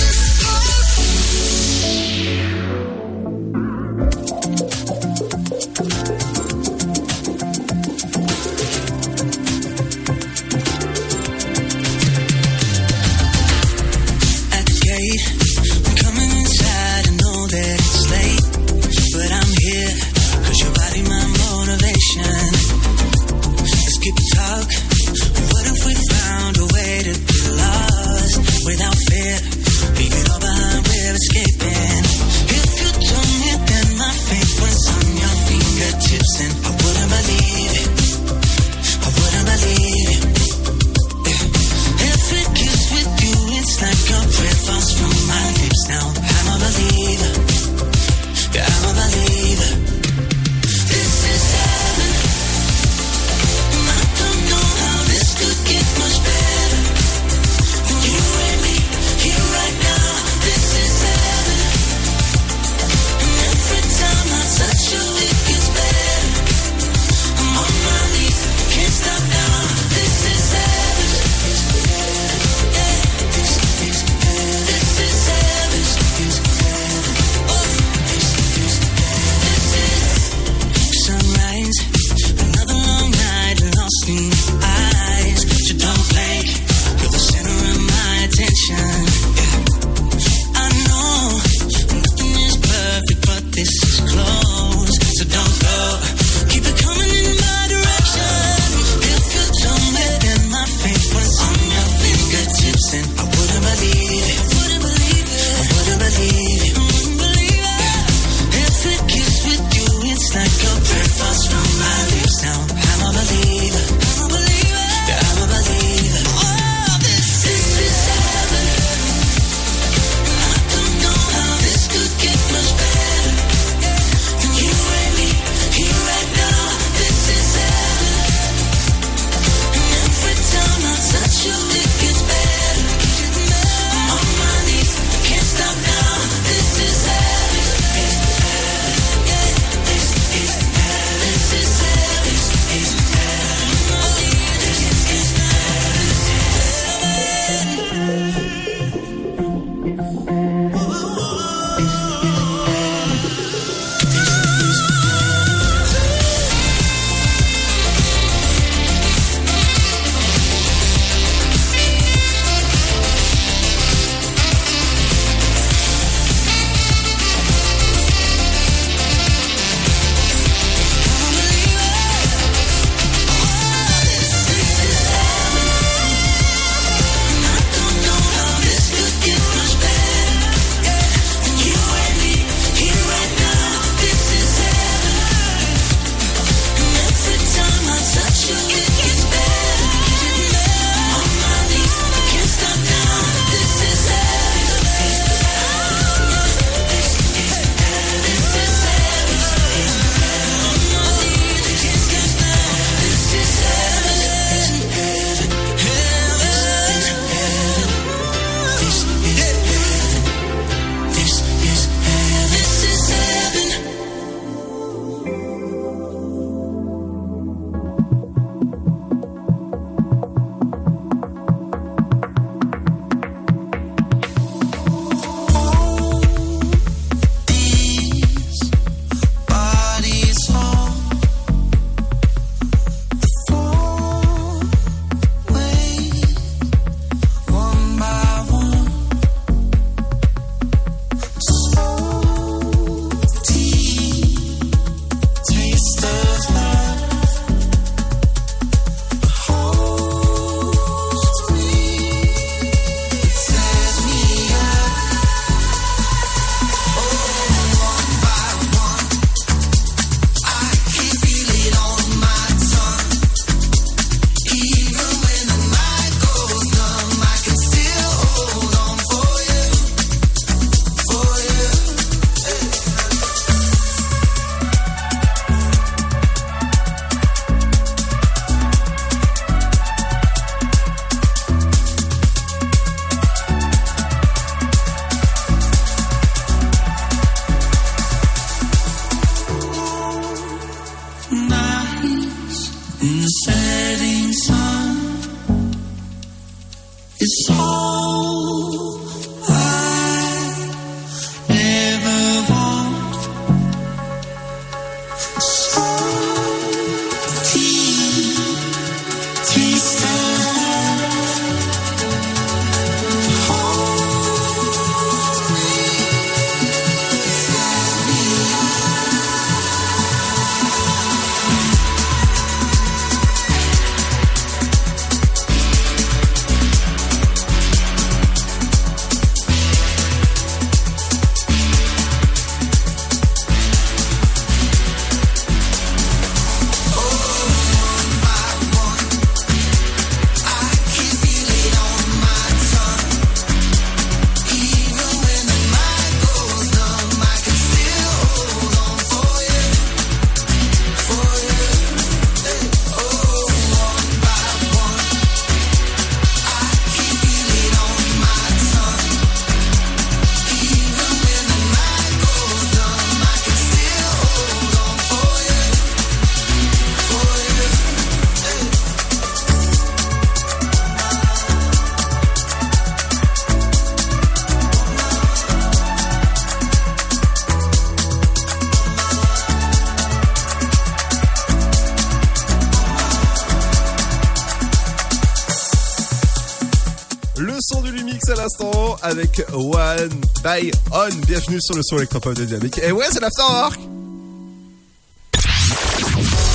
Avec One by On. Bienvenue sur le son électropop de Dynamique. Et ouais, c'est l'Afterwork.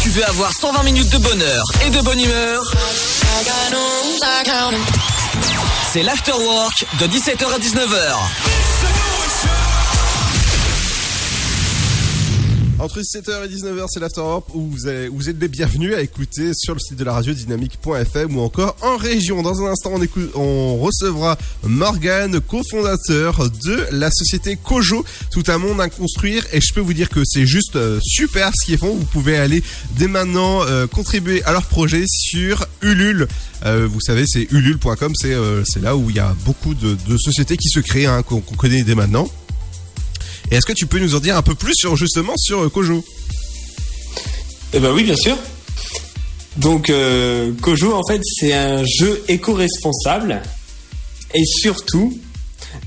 Tu veux avoir 120 minutes de bonheur et de bonne humeur? C'est l'Afterwork de 17h à 19h. Entre 17h et 19h, c'est l'Afterwork où vous, êtes les bienvenus à écouter sur le site de la radio dynamique.fm ou encore en région. Dans un instant, on, écoute, on recevra Morgan, cofondateur de la société Kojo, tout un monde à construire. Et je peux vous dire que c'est juste euh, super ce qu'ils font. Vous pouvez aller dès maintenant euh, contribuer à leur projet sur Ulule. Euh, vous savez, c'est ulule.com, c'est là où il y a beaucoup de, sociétés qui se créent, hein, qu'on connaît dès maintenant. Et est-ce que tu peux nous en dire un peu plus sur justement sur Kojo? Eh ben oui, bien sûr. Donc, Kojo, en fait, c'est un jeu éco-responsable et surtout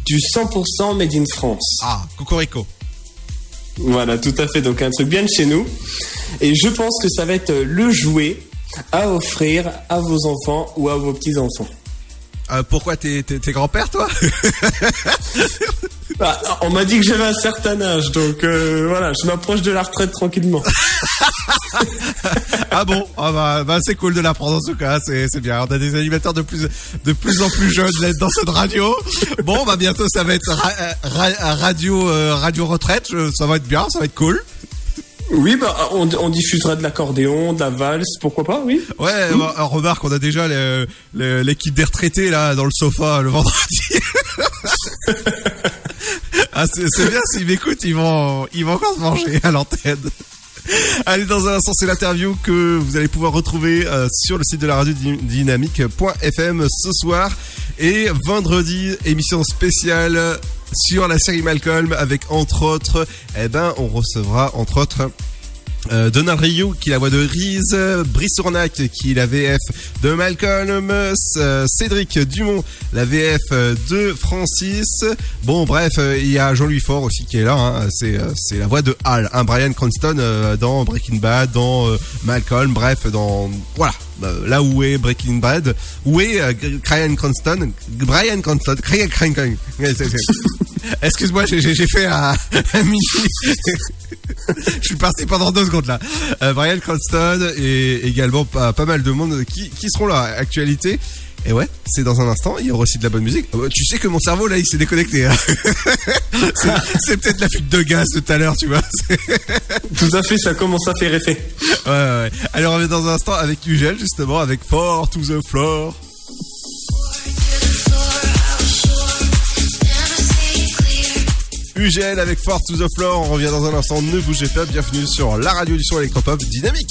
du 100% made in France. Ah, Cocorico. Voilà, tout à fait. Donc, un truc bien de chez nous. Et je pense que ça va être le jouet à offrir à vos enfants ou à vos petits-enfants. Euh, pourquoi t'es t'es- t'es grand-père, toi? Bah, on m'a dit que j'avais un certain âge, donc euh, voilà, je m'approche de la retraite tranquillement. Ah bon? Ah bah, bah, c'est cool de l'apprendre en tout cas, c'est c'est bien. On a des animateurs de plus de plus en plus jeunes dans cette radio. Bon, bah bientôt ça va être ra- euh, ra- radio euh, radio retraite, ça va être bien, ça va être cool. Oui, bah, on, on diffusera de l'accordéon, de la valse, pourquoi pas, oui. Ouais, bah, remarque, on a déjà l'équipe des retraités là dans le sofa le vendredi. ah, c'est bien s'ils m'écoutent, ils vont ils vont encore se manger à l'antenne. Allez, dans un instant, c'est l'interview que vous allez pouvoir retrouver euh, sur le site de la radio dy- dynamique.fm ce soir. Et vendredi, émission spéciale sur la série Malcolm avec entre autres, eh ben, on recevra entre autres euh, Donald Ryu qui est la voix de Reese, Brice Tournac qui est la VF de Malcolm, euh, Cédric Dumont la VF euh, de Francis. Bon bref, euh, il y a Jean-Louis Faure aussi qui est là, hein. c'est euh, c'est la voix de Hal, hein, Brian Cranston euh, dans Breaking Bad, dans euh, Malcolm, bref, dans voilà. Euh, Là où est Breaking Bad, où est euh, Brian Cranston, Brian Cranston, Brian Cranston. Excuse-moi, j'ai fait un, un mini. Je suis parti pendant deux secondes là. Euh, Brian Cranston et également pas, pas mal de monde qui, qui seront là. Actualité. Et ouais, c'est dans un instant. Il y aura aussi de la bonne musique. Euh, Tu sais que mon cerveau là, il s'est déconnecté. hein. C'est- peut-être la fuite de gaz tout à l'heure, tu vois. Tout à fait, ça commence à faire effet. Ouais, ouais, ouais. Alors on est dans un instant avec Ugel justement, avec Fort to the Floor. Ugel avec Fort to the Floor. On revient dans un instant. Ne bougez pas. Bienvenue sur la radio du son électropop dynamique.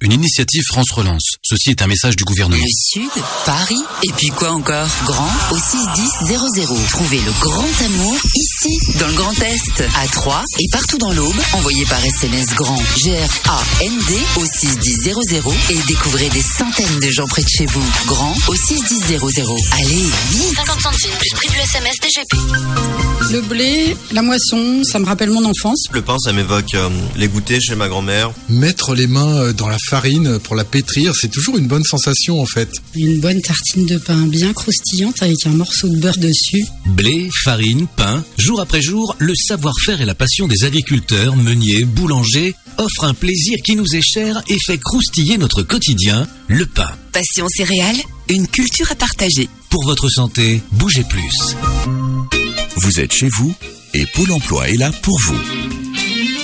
Une initiative France Relance. Ceci est un message du gouvernement. Le Sud, Paris, et puis quoi encore? Grand au 61000. Trouvez le grand amour ici, dans le Grand Est, à Troyes et partout dans l'Aube. Envoyez par SMS grand G-R-A-N-D au 61000 et découvrez des centaines de gens près de chez vous. Grand au 61000. Allez, vite 50 centimes plus prix du SMS DGP. Le blé, la moisson, ça me rappelle mon enfance. Le pain, ça m'évoque euh, les goûters chez ma grand-mère. Mettre les mains euh, dans la farine pour la pétrir, c'est toujours une bonne sensation en fait. Une bonne tartine de pain bien croustillante avec un morceau de beurre dessus. Blé, farine, pain, jour après jour, le savoir-faire et la passion des agriculteurs, meuniers, boulangers offrent un plaisir qui nous est cher et fait croustiller notre quotidien, le pain. Passion céréales, une culture à partager. Pour votre santé, bougez plus. Vous êtes chez vous et Pôle emploi est là pour vous.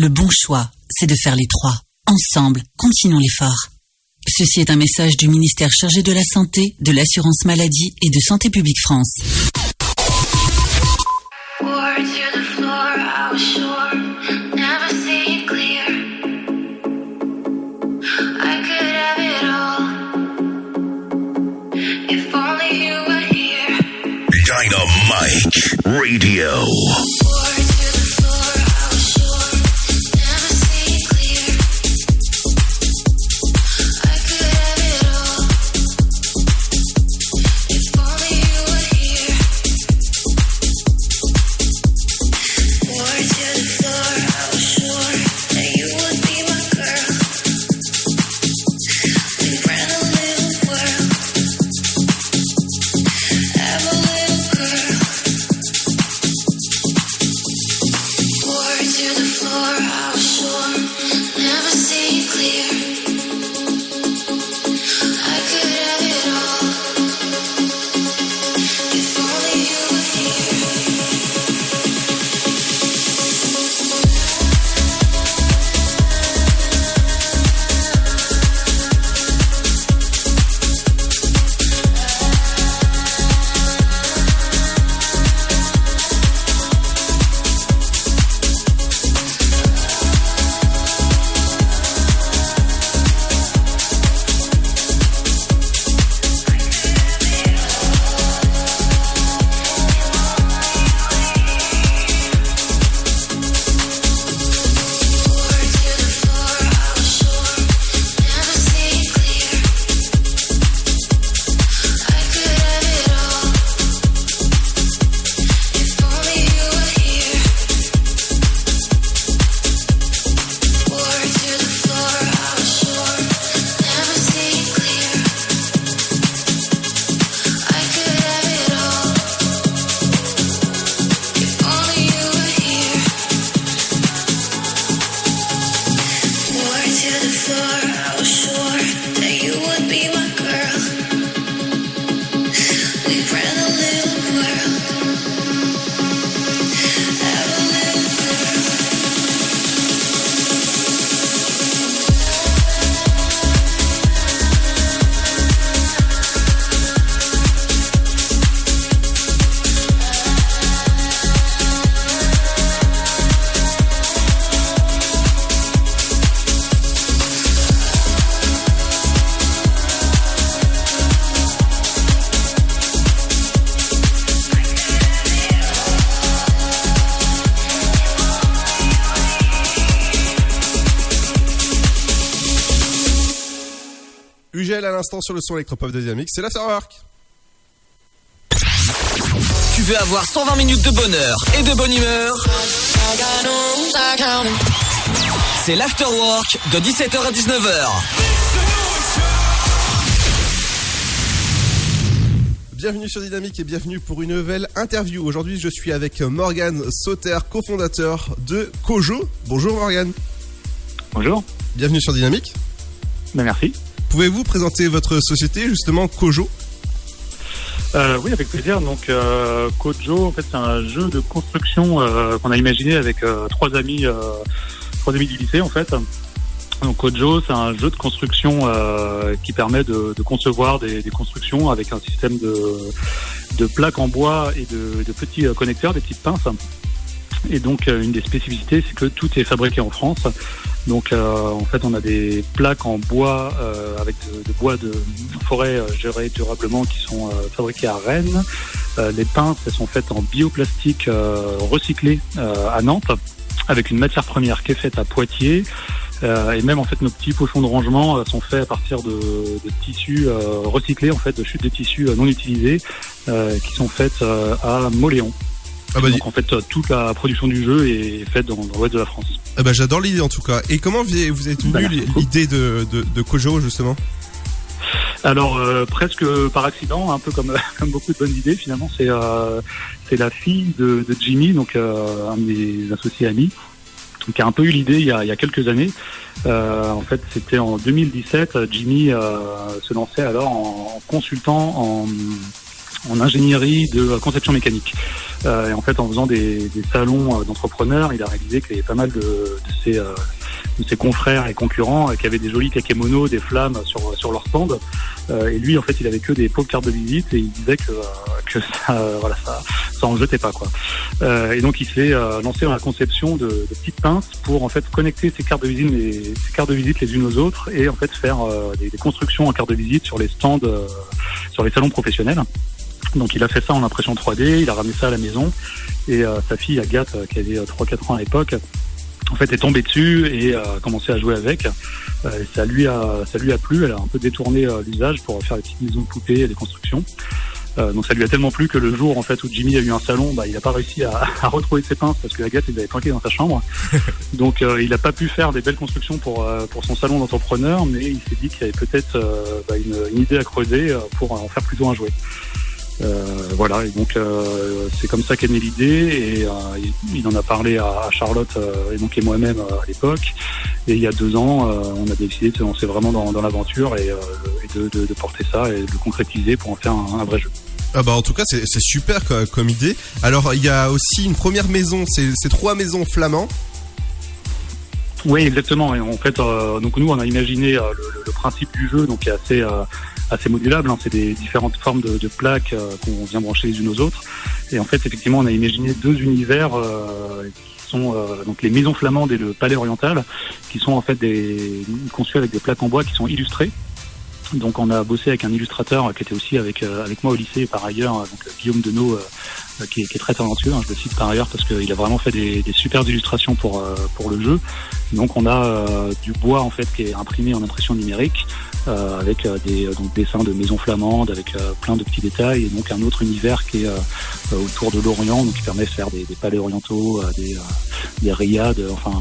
Le bon choix, c'est de faire les trois. Ensemble, continuons l'effort. Ceci est un message du ministère chargé de la Santé, de l'Assurance Maladie et de Santé Publique France. Words to à l'instant sur le son électropop de Dynamique, c'est l'Afterwork. Tu veux avoir 120 minutes de bonheur et de bonne humeur? C'est l'Afterwork de 17h à 19h. Bienvenue sur Dynamique et bienvenue pour une nouvelle interview. Aujourd'hui, je suis avec Morgan Sauter, cofondateur de Kojo. Bonjour Morgan. Bonjour. Bienvenue sur Dynamique. Ben, merci. Pouvez-vous présenter votre société, justement Kojo? Euh, oui, avec plaisir. Donc, euh, Kojo, en fait, c'est un jeu de construction euh, qu'on a imaginé avec trois amis, trois amis du lycée, en fait. Donc, Kojo, c'est un jeu de construction qui permet de, concevoir des, constructions avec un système de, plaques en bois et de, petits connecteurs, des petites pinces. Et donc, une des spécificités, c'est que tout est fabriqué en France. Donc, euh, en fait, on a des plaques en bois euh, avec de, bois de forêt euh, géré durablement qui sont fabriquées à Rennes. Les pinces, elles sont faites en bioplastique recyclé à Nantes, avec une matière première qui est faite à Poitiers. Et même en fait nos petits pochons de rangement sont faits à partir de, de tissus recyclés en fait de chutes de tissus non utilisés qui sont faites à Moléon. Ah bah, Donc en fait euh, toute la production du jeu est faite dans, dans l'ouest de la France. Ah bah, J'adore l'idée en tout cas. Et comment vous êtes Bah, venu beaucoup. l'idée de, de, de Kojo justement? Alors euh, presque par accident, un peu comme, comme beaucoup de bonnes idées finalement, c'est euh, c'est la fille de, de Jimmy, donc euh, un de mes associés amis, qui a un peu eu l'idée il, y a- il y a quelques années. Euh, en fait, c'était en 2017. Jimmy euh, se lançait alors en, en consultant en, en ingénierie de conception mécanique. Euh, et en fait, en faisant des, des salons euh, d'entrepreneurs, il a réalisé qu'il y avait pas mal de, de ses, euh, de ses confrères et concurrents euh, qui avaient des jolis kakémonos, des flammes sur, sur leur stand. Euh, et lui, en fait, il avait que des de cartes de visite et il disait que, que ça, voilà, ça, ça en jetait pas, quoi. Et donc, il s'est lancé dans la conception de, de petites pinces pour, en fait, connecter ces cartes de visite, les, cartes de visite les unes aux autres et, en fait, faire des, des constructions en cartes de visite sur les stands, sur les salons professionnels. Donc il a fait ça en impression 3D, il a ramené ça à la maison et euh, sa fille Agathe, euh, qui avait euh, 3-4 ans à l'époque, en fait est tombée dessus et euh, a commencé à jouer avec. Euh, et ça lui a ça lui a plu, elle a un peu détourné euh, l'usage pour faire des petites maisons de poupées et des constructions. Euh, donc ça lui a tellement plu que le jour en fait où Jimmy a eu un salon, bah, il n'a pas réussi à, à retrouver ses pinces parce que Agathe il avait planqué dans sa chambre. Donc euh, il n'a pas pu faire des belles constructions pour euh, pour son salon d'entrepreneur, mais il s'est dit qu'il y avait peut-être euh, bah, une, une idée à creuser euh, pour en faire plutôt un jouet. Euh, voilà, et donc euh, c'est comme ça qu'est née l'idée et euh, il, en a parlé à, Charlotte et donc et moi-même à l'époque. Et il y a deux ans, on a décidé de se lancer vraiment dans, dans l'aventure et, et de, de- de porter ça et de le concrétiser pour en faire un, un vrai jeu. Ah bah en tout cas c'est super co- comme idée. Alors il y a aussi une première maison, c'est trois maisons flamands. Oui, exactement. Et en fait, euh, donc nous, on a imaginé euh, le, le- le principe du jeu, donc qui est assez euh, assez modulable. hein. C'est des différentes formes de, de plaques euh, qu'on vient brancher les unes aux autres. Et en fait, effectivement, on a imaginé deux univers euh, qui sont euh, donc les maisons flamandes et le palais oriental, qui sont en fait des conçus avec des plaques en bois qui sont illustrées. Donc on a bossé avec un illustrateur qui était aussi avec avec moi au lycée par ailleurs, donc Guillaume Denot, qui, est, qui est très talentueux. hein, je le cite par ailleurs parce qu'il a vraiment fait des, des super illustrations pour pour le jeu. Donc on a euh, du bois en fait qui est imprimé en impression numérique avec euh, des euh, donc dessins de maisons flamandes avec euh, plein de petits détails et donc un autre univers qui est euh, euh, autour de l'Orient donc qui permet de faire des, des palais orientaux, euh, des euh, des riades, euh, enfin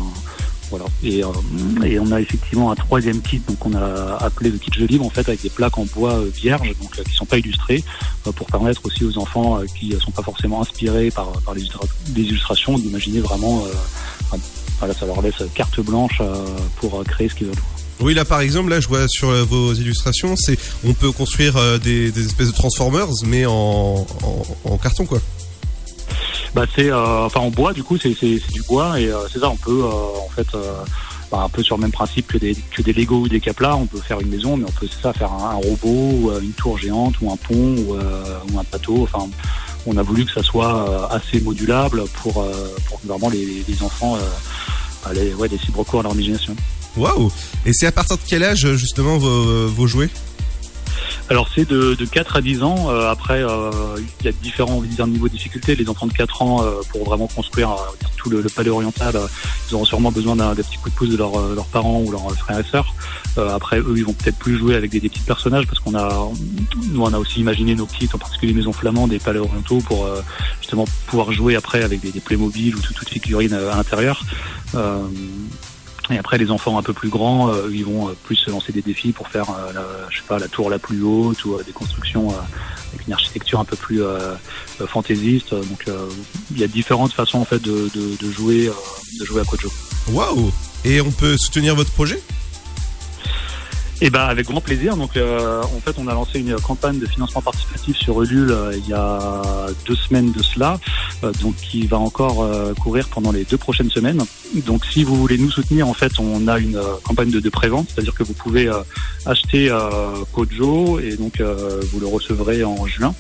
voilà. Et, euh, et on a effectivement un troisième kit, donc on a appelé le kit jeu libre en fait avec des plaques en bois euh, vierge, donc euh, qui sont pas illustrées, euh, pour permettre aussi aux enfants euh, qui euh, sont pas forcément inspirés par, par les, illustra- les illustrations d'imaginer vraiment, euh, voilà, ça leur laisse carte blanche euh, pour euh, créer ce qu'ils veulent. Oui là par exemple là je vois sur euh, vos illustrations c'est on peut construire euh, des, espèces de transformers mais en, carton quoi. Bah c'est euh, enfin en bois du coup c'est du bois et c'est ça on peut en fait bah, un peu sur le même principe que des que des Lego ou des Capla on peut faire une maison mais on peut ça faire un, robot ou une tour géante ou un pont ou, un bateau enfin on a voulu que ça soit assez modulable pour pour que vraiment les, les enfants euh, allaient ouais des cibres à leur imagination. Waouh Et c'est à partir de quel âge justement vos, vos jouets? Alors c'est de, de 4 à 10 ans. Euh, après, euh, il y a différents niveaux de difficulté. Les enfants de 4 ans, euh, pour vraiment construire euh, tout le, palais oriental, euh, ils auront sûrement besoin d'un des petits coups de pouce de leurs euh, leurs parents ou leurs frères et sœurs. Euh, après, eux, ils vont peut-être plus jouer avec des, petits personnages parce qu'on a, nous, on a aussi imaginé nos kits, en particulier les maisons flamandes et palais orientaux, pour euh, justement pouvoir jouer après avec des, des Playmobil ou tout- toutes figurines euh, à l'intérieur. Et après, les enfants un peu plus grands, euh, ils vont euh, plus se lancer des défis pour faire, euh, la, je sais pas, la tour la plus haute ou des constructions avec une architecture un peu plus fantaisiste. Donc, il y a différentes façons en fait de, jouer, de jouer à Kojo. Waouh Et on peut soutenir votre projet? Et ben avec grand plaisir. Donc euh, en fait on a lancé une campagne de financement participatif sur Ulule euh, il y a deux semaines de cela, euh, donc qui va encore euh, courir pendant les deux prochaines semaines. Donc si vous voulez nous soutenir, en fait on a une euh, campagne de, de prévente, c'est-à-dire que vous pouvez euh, acheter Kojo et donc vous le recevrez en juin.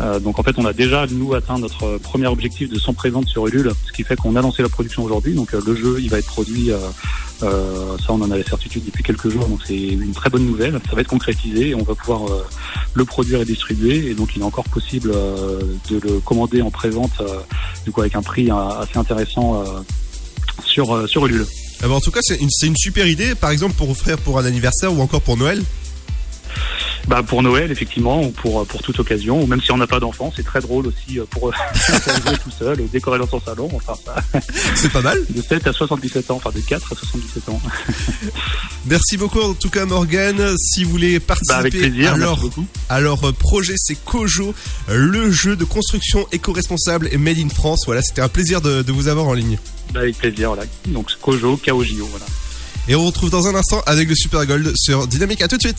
Euh, donc en fait, on a déjà nous atteint notre premier objectif de 100 présentes sur Ulule, ce qui fait qu'on a lancé la production aujourd'hui. Donc euh, le jeu, il va être produit. euh, euh, ça, on en a la certitude depuis quelques jours, donc c'est une très bonne nouvelle. Ça va être concrétisé et on va pouvoir le produire et distribuer. Et donc il est encore possible de le commander en présente, euh, du coup avec un prix assez intéressant sur sur Ulule. Ah bah, En tout cas, c'est une super idée, par exemple pour offrir pour un anniversaire ou encore pour Noël. Bah pour Noël effectivement ou pour pour toute occasion ou même si on n'a pas d'enfant c'est très drôle aussi euh, pour, jouer tout seul décorer dans son salon enfin ça c'est pas mal de 7 à 77 ans enfin de 4 à 77 ans Merci beaucoup en tout cas Morgan. Si vous voulez participer, Bah, avec plaisir, alors, merci beaucoup. alors euh, projet c'est Kojo, le jeu de construction éco-responsable et made in France. Voilà, c'était un plaisir de, de vous avoir en ligne. Bah, avec plaisir voilà donc Kojo Kaojo voilà Et on vous retrouve dans un instant avec le Super Gold sur Dynamique. À tout de suite.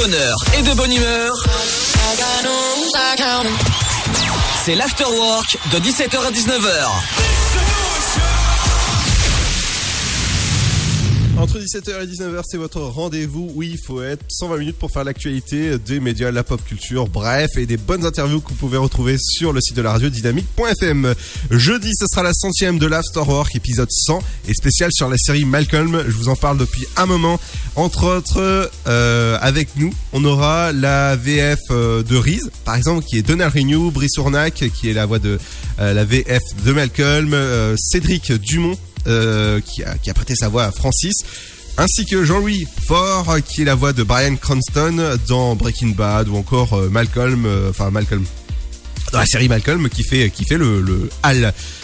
bonheur et de bonne humeur C'est l'afterwork de 17h à 19h. Entre 17h et 19h, c'est votre rendez-vous où il faut être 120 minutes pour faire l'actualité des médias, la pop culture, bref, et des bonnes interviews que vous pouvez retrouver sur le site de la radio dynamique.fm. Jeudi, ce sera la centième de l'Afterwork, épisode 100, et spécial sur la série Malcolm. Je vous en parle depuis un moment. Entre autres, euh, avec nous, on aura la VF euh, de Reese, par exemple, qui est Donald Renew, Brice Ournac, qui est la voix de euh, la VF de Malcolm, Cédric Dumont, qui, a, prêté sa voix à Francis, ainsi que Jean-Louis Faure, qui est la voix de Brian Cranston dans Breaking Bad ou encore Malcolm, enfin Malcolm, dans la série Malcolm, qui fait, qui fait le, le.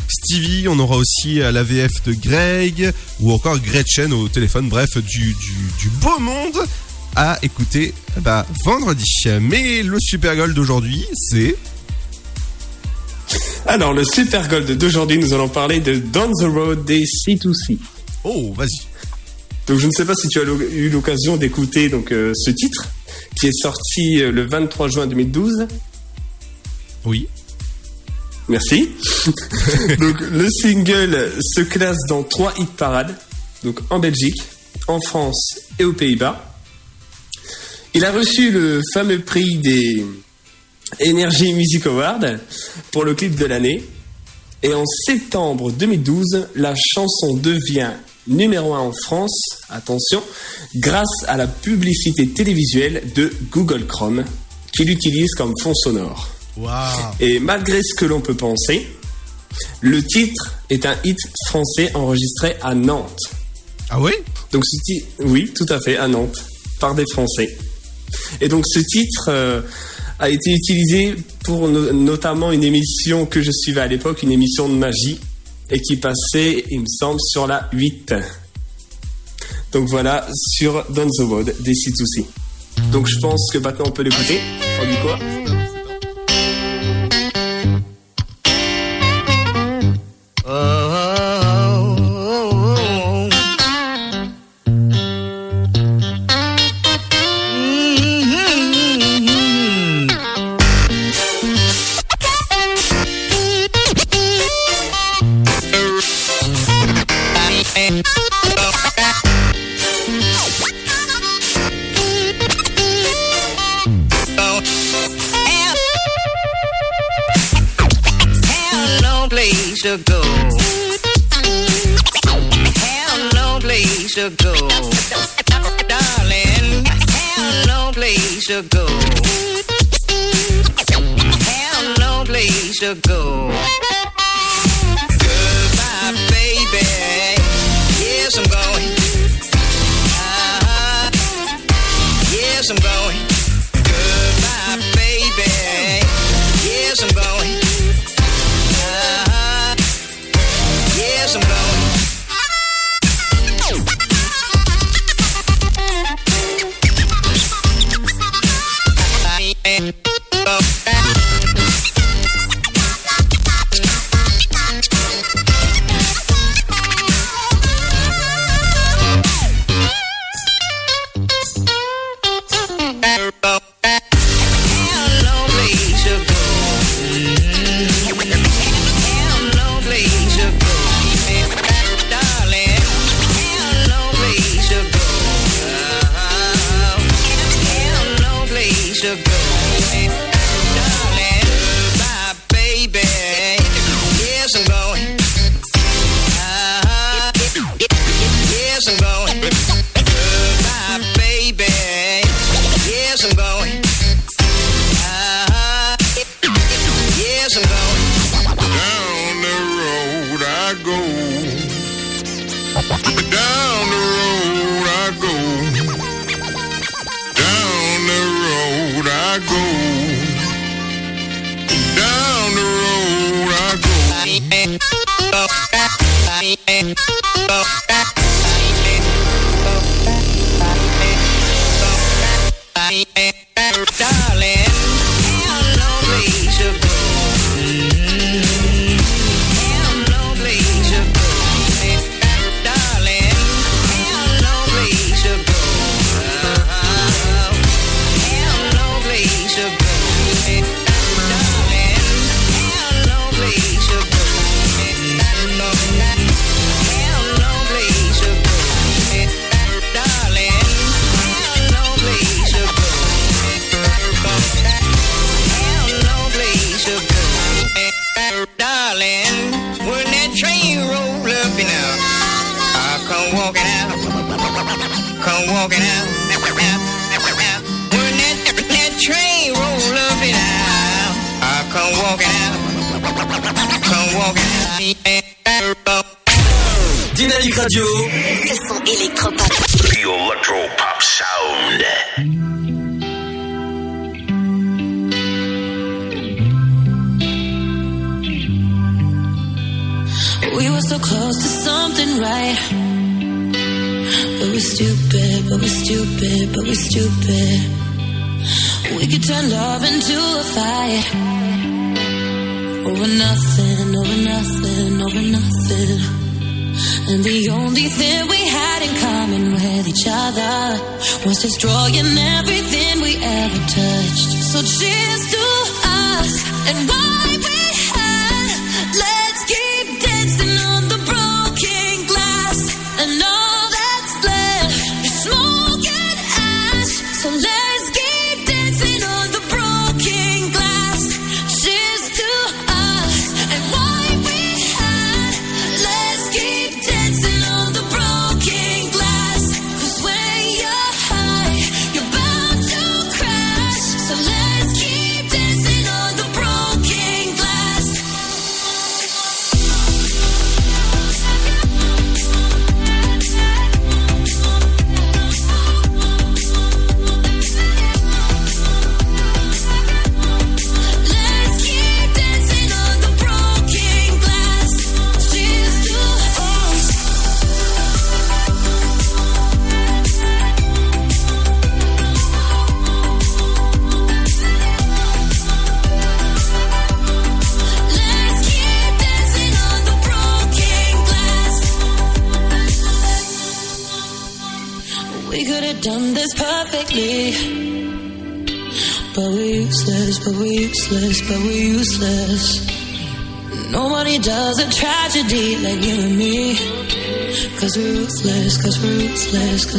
Stevie, on aura aussi la VF de Greg ou encore Gretchen au téléphone, bref, du, du, du beau monde à écouter bah, vendredi. Mais le Super Gold d'aujourd'hui, c'est... Alors, le Super Gold d'aujourd'hui, nous allons parler de Down the Road des C2C. Oh, vas-y. Donc, je ne sais pas si tu as eu l'occasion d'écouter donc euh, ce titre qui est sorti euh, le 23 juin 2012. Oui. Merci. donc, le single se classe dans trois hit parades, donc en Belgique, en France et aux Pays-Bas. Il a reçu le fameux prix des Energy Music Award pour le clip de l'année. Et en septembre 2012, la chanson devient numéro 1 en France, attention, grâce à la publicité télévisuelle de Google Chrome, qui l'utilise comme fond sonore. Et malgré ce que l'on peut penser, le titre est un hit français enregistré à Nantes. Ah oui? Donc ce titre, oui, tout à fait, à Nantes, par des Français. Et donc ce titre euh, a été utilisé pour no- notamment une émission que je suivais à l'époque, une émission de magie, et qui passait, il me semble, sur la 8. Donc voilà, sur Down the Road des C2C. Donc je pense que maintenant on peut l'écouter. T'en dis quoi?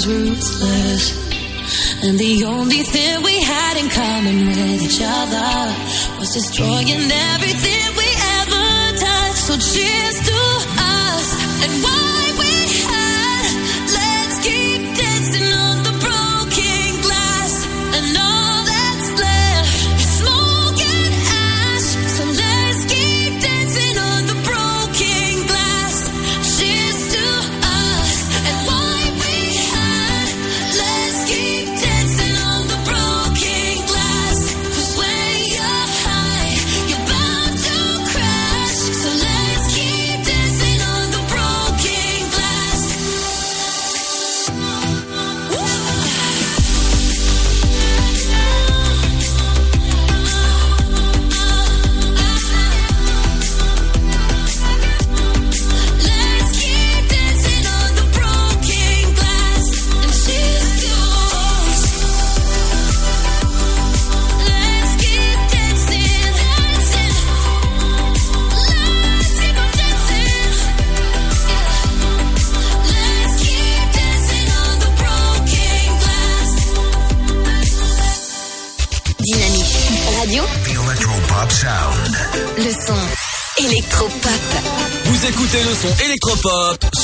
through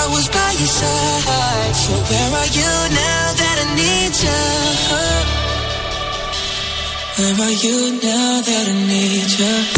I was by your side. So where are you now that I need you? Where are you now that I need you?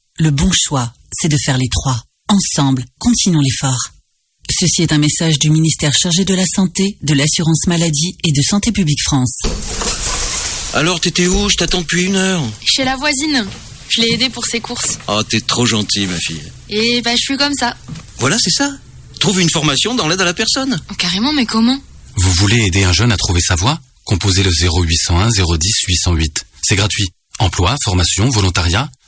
Le bon choix, c'est de faire les trois. Ensemble, continuons l'effort. Ceci est un message du ministère chargé de la Santé, de l'Assurance Maladie et de Santé Publique France. Alors, t'étais où? Je t'attends depuis une heure. Chez la voisine. Je l'ai aidée pour ses courses. Oh, t'es trop gentil, ma fille. Et bah, je suis comme ça. Voilà, c'est ça. Trouve une formation dans l'aide à la personne. Oh, carrément, mais comment? Vous voulez aider un jeune à trouver sa voie? Composez le 0801 010 808. C'est gratuit. Emploi, formation, volontariat,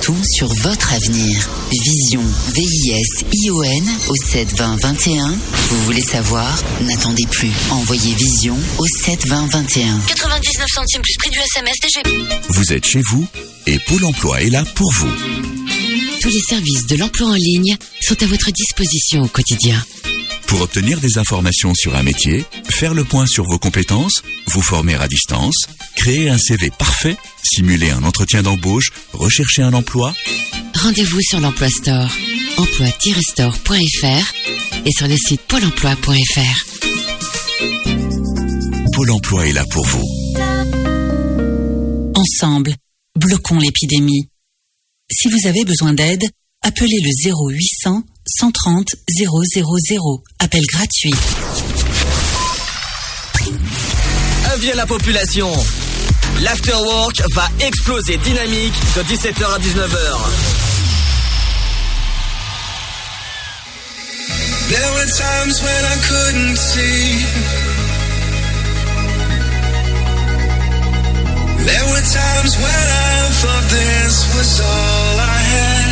tout sur votre avenir. Vision, V-I-S-I-O-N au 72021. Vous voulez savoir? N'attendez plus. Envoyez Vision au 72021. 99 centimes plus prix du SMS DGP. Vous êtes chez vous et Pôle emploi est là pour vous. Tous les services de l'emploi en ligne sont à votre disposition au quotidien. Pour obtenir des informations sur un métier, faire le point sur vos compétences, vous former à distance, créer un CV parfait, simuler un entretien d'embauche, rechercher un emploi, Rendez-vous sur l'Emploi Store, emploi-store.fr et sur le site pôle emploi.fr. Pôle emploi est là pour vous. Ensemble, bloquons l'épidémie. Si vous avez besoin d'aide, appelez le 0800 130 000. Appel gratuit. Avis à la population. L'afterwork va exploser dynamique de 17h à 19h. There were times when I couldn't see. There were times when I thought this was all I had.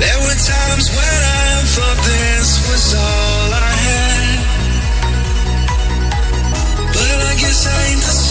There were times when I thought this was all I had. But I guess I ain't the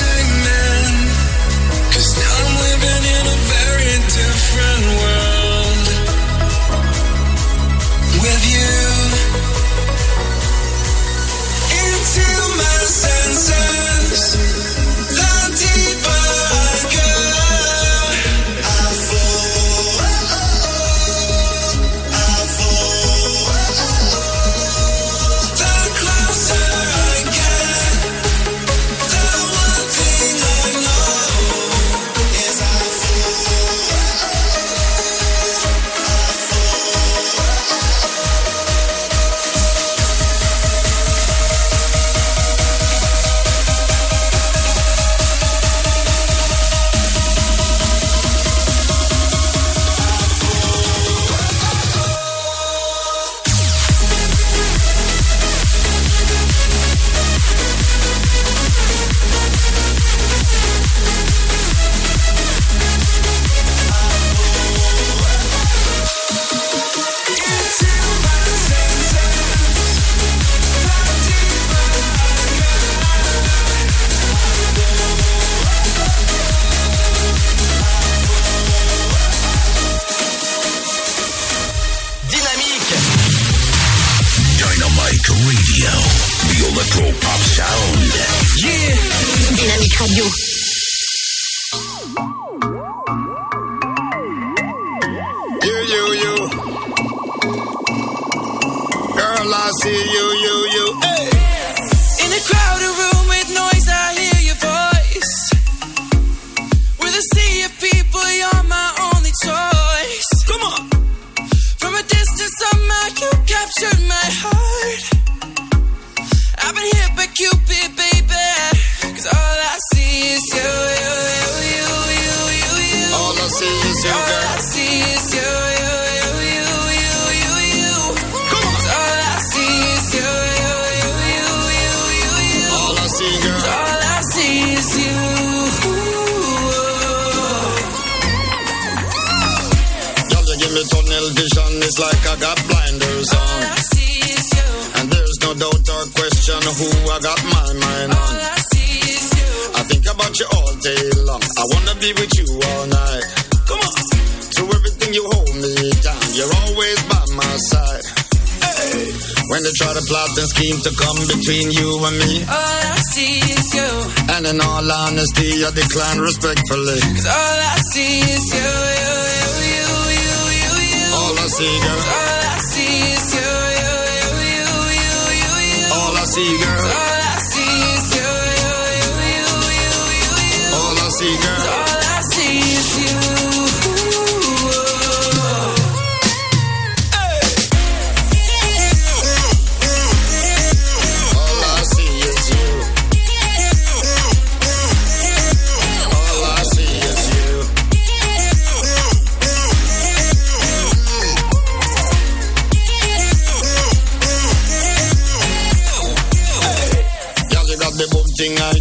like I got blinders on. All I see is you. And there's no doubt or question who I got my mind on. All I see is you. I think about you all day long. I wanna be with you all night. Come on. Through everything you hold me down. You're always by my side. Hey. When they try to plot and scheme to come between you and me. All I see is you. And in all honesty, I decline respectfully. Cause all I see is you, you, you, you, see, girl. All I see is you, you, you, you, you, you, you. All I see, girl.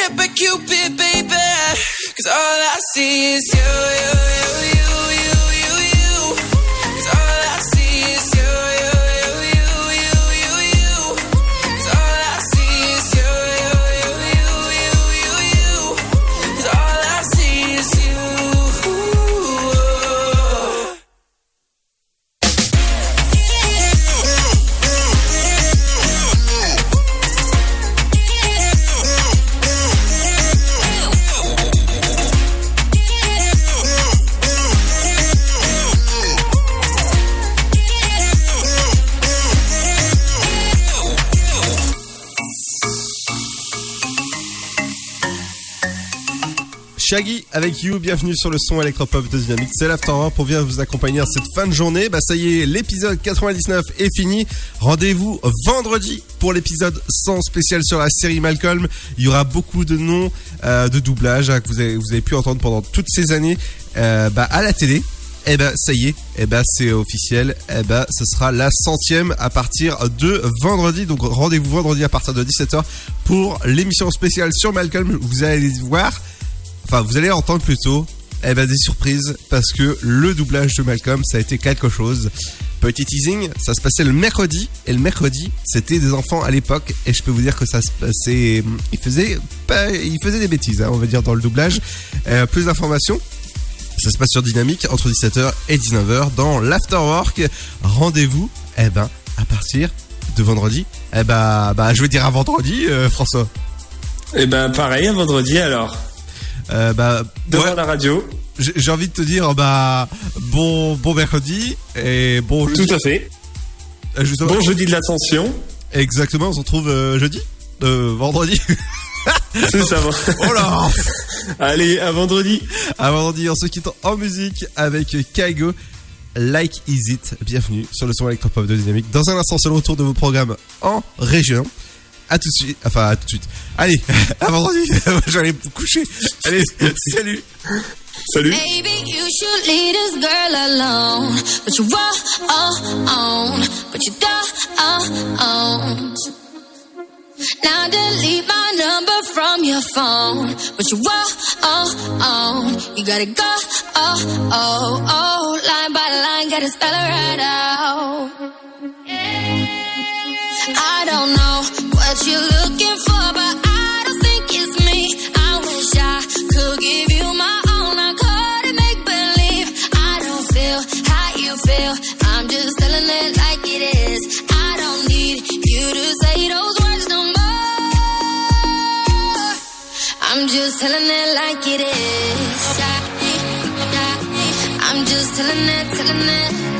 hit Cupid, baby. Cause all I see is you, you, you, you, Bienvenue sur le son électropop de Dynamique. C'est l'After pour bien vous accompagner à cette fin de journée. Bah ça y est, l'épisode 99 est fini. Rendez-vous vendredi pour l'épisode 100 spécial sur la série Malcolm. Il y aura beaucoup de noms euh, de doublage hein, que vous avez, vous avez pu entendre pendant toutes ces années euh, bah, à la télé. Eh ben ça y est, eh ben c'est officiel. Eh ben ce sera la centième à partir de vendredi. Donc rendez-vous vendredi à partir de 17h pour l'émission spéciale sur Malcolm. Vous allez voir, enfin vous allez entendre plutôt, eh ben des surprises parce que le doublage de Malcolm ça a été quelque chose. Petit teasing, ça se passait le mercredi et le mercredi c'était des enfants à l'époque et je peux vous dire que ça se passait, ils faisaient des bêtises, hein, on va dire dans le doublage. Euh, plus d'informations. Ça se passe sur Dynamique entre 17h et 19h dans l'Afterwork. Rendez-vous, eh ben, à partir de vendredi. Eh ben, bah, je vais dire à vendredi, euh, François. Eh ben, pareil, à vendredi alors. Euh, bah, Devant ouais, la radio. j'ai envie de te dire, bah, bon, bon mercredi et bon jeudi. Tout à fait. Justement- Bon jeudi de l'ascension. Exactement, on se retrouve euh, jeudi, euh, vendredi. C'est ça. Oh là Allez, à vendredi. À vendredi, on se quitte en musique avec Kaigo. Like Is It, bienvenue sur le son électropop de Dynamique. Dans un instant, c'est le retour de vos programmes en région. À tout de suite, enfin à tout de suite. Allez, à vendredi, je vais aller me coucher. Allez, salut Salut Baby, you should leave this girl alone. But you won't, but you don't. Now delete my number from your phone. But you won't, you gotta go, oh, oh, oh. Line by line, gotta spell it right out. I don't know what you're looking for, but I don't think it's me. I wish I could give you my own. I couldn't make believe. I don't feel how you feel. I'm just telling it like it is. I don't need you to say those words no more. I'm just telling it like it is. I'm just telling it, telling it.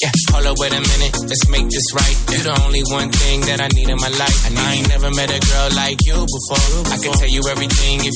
Yeah, hold up, wait a minute, let's make this right. You're the only one thing that I need in my life. I ain't never met a girl like you before. I can tell you everything if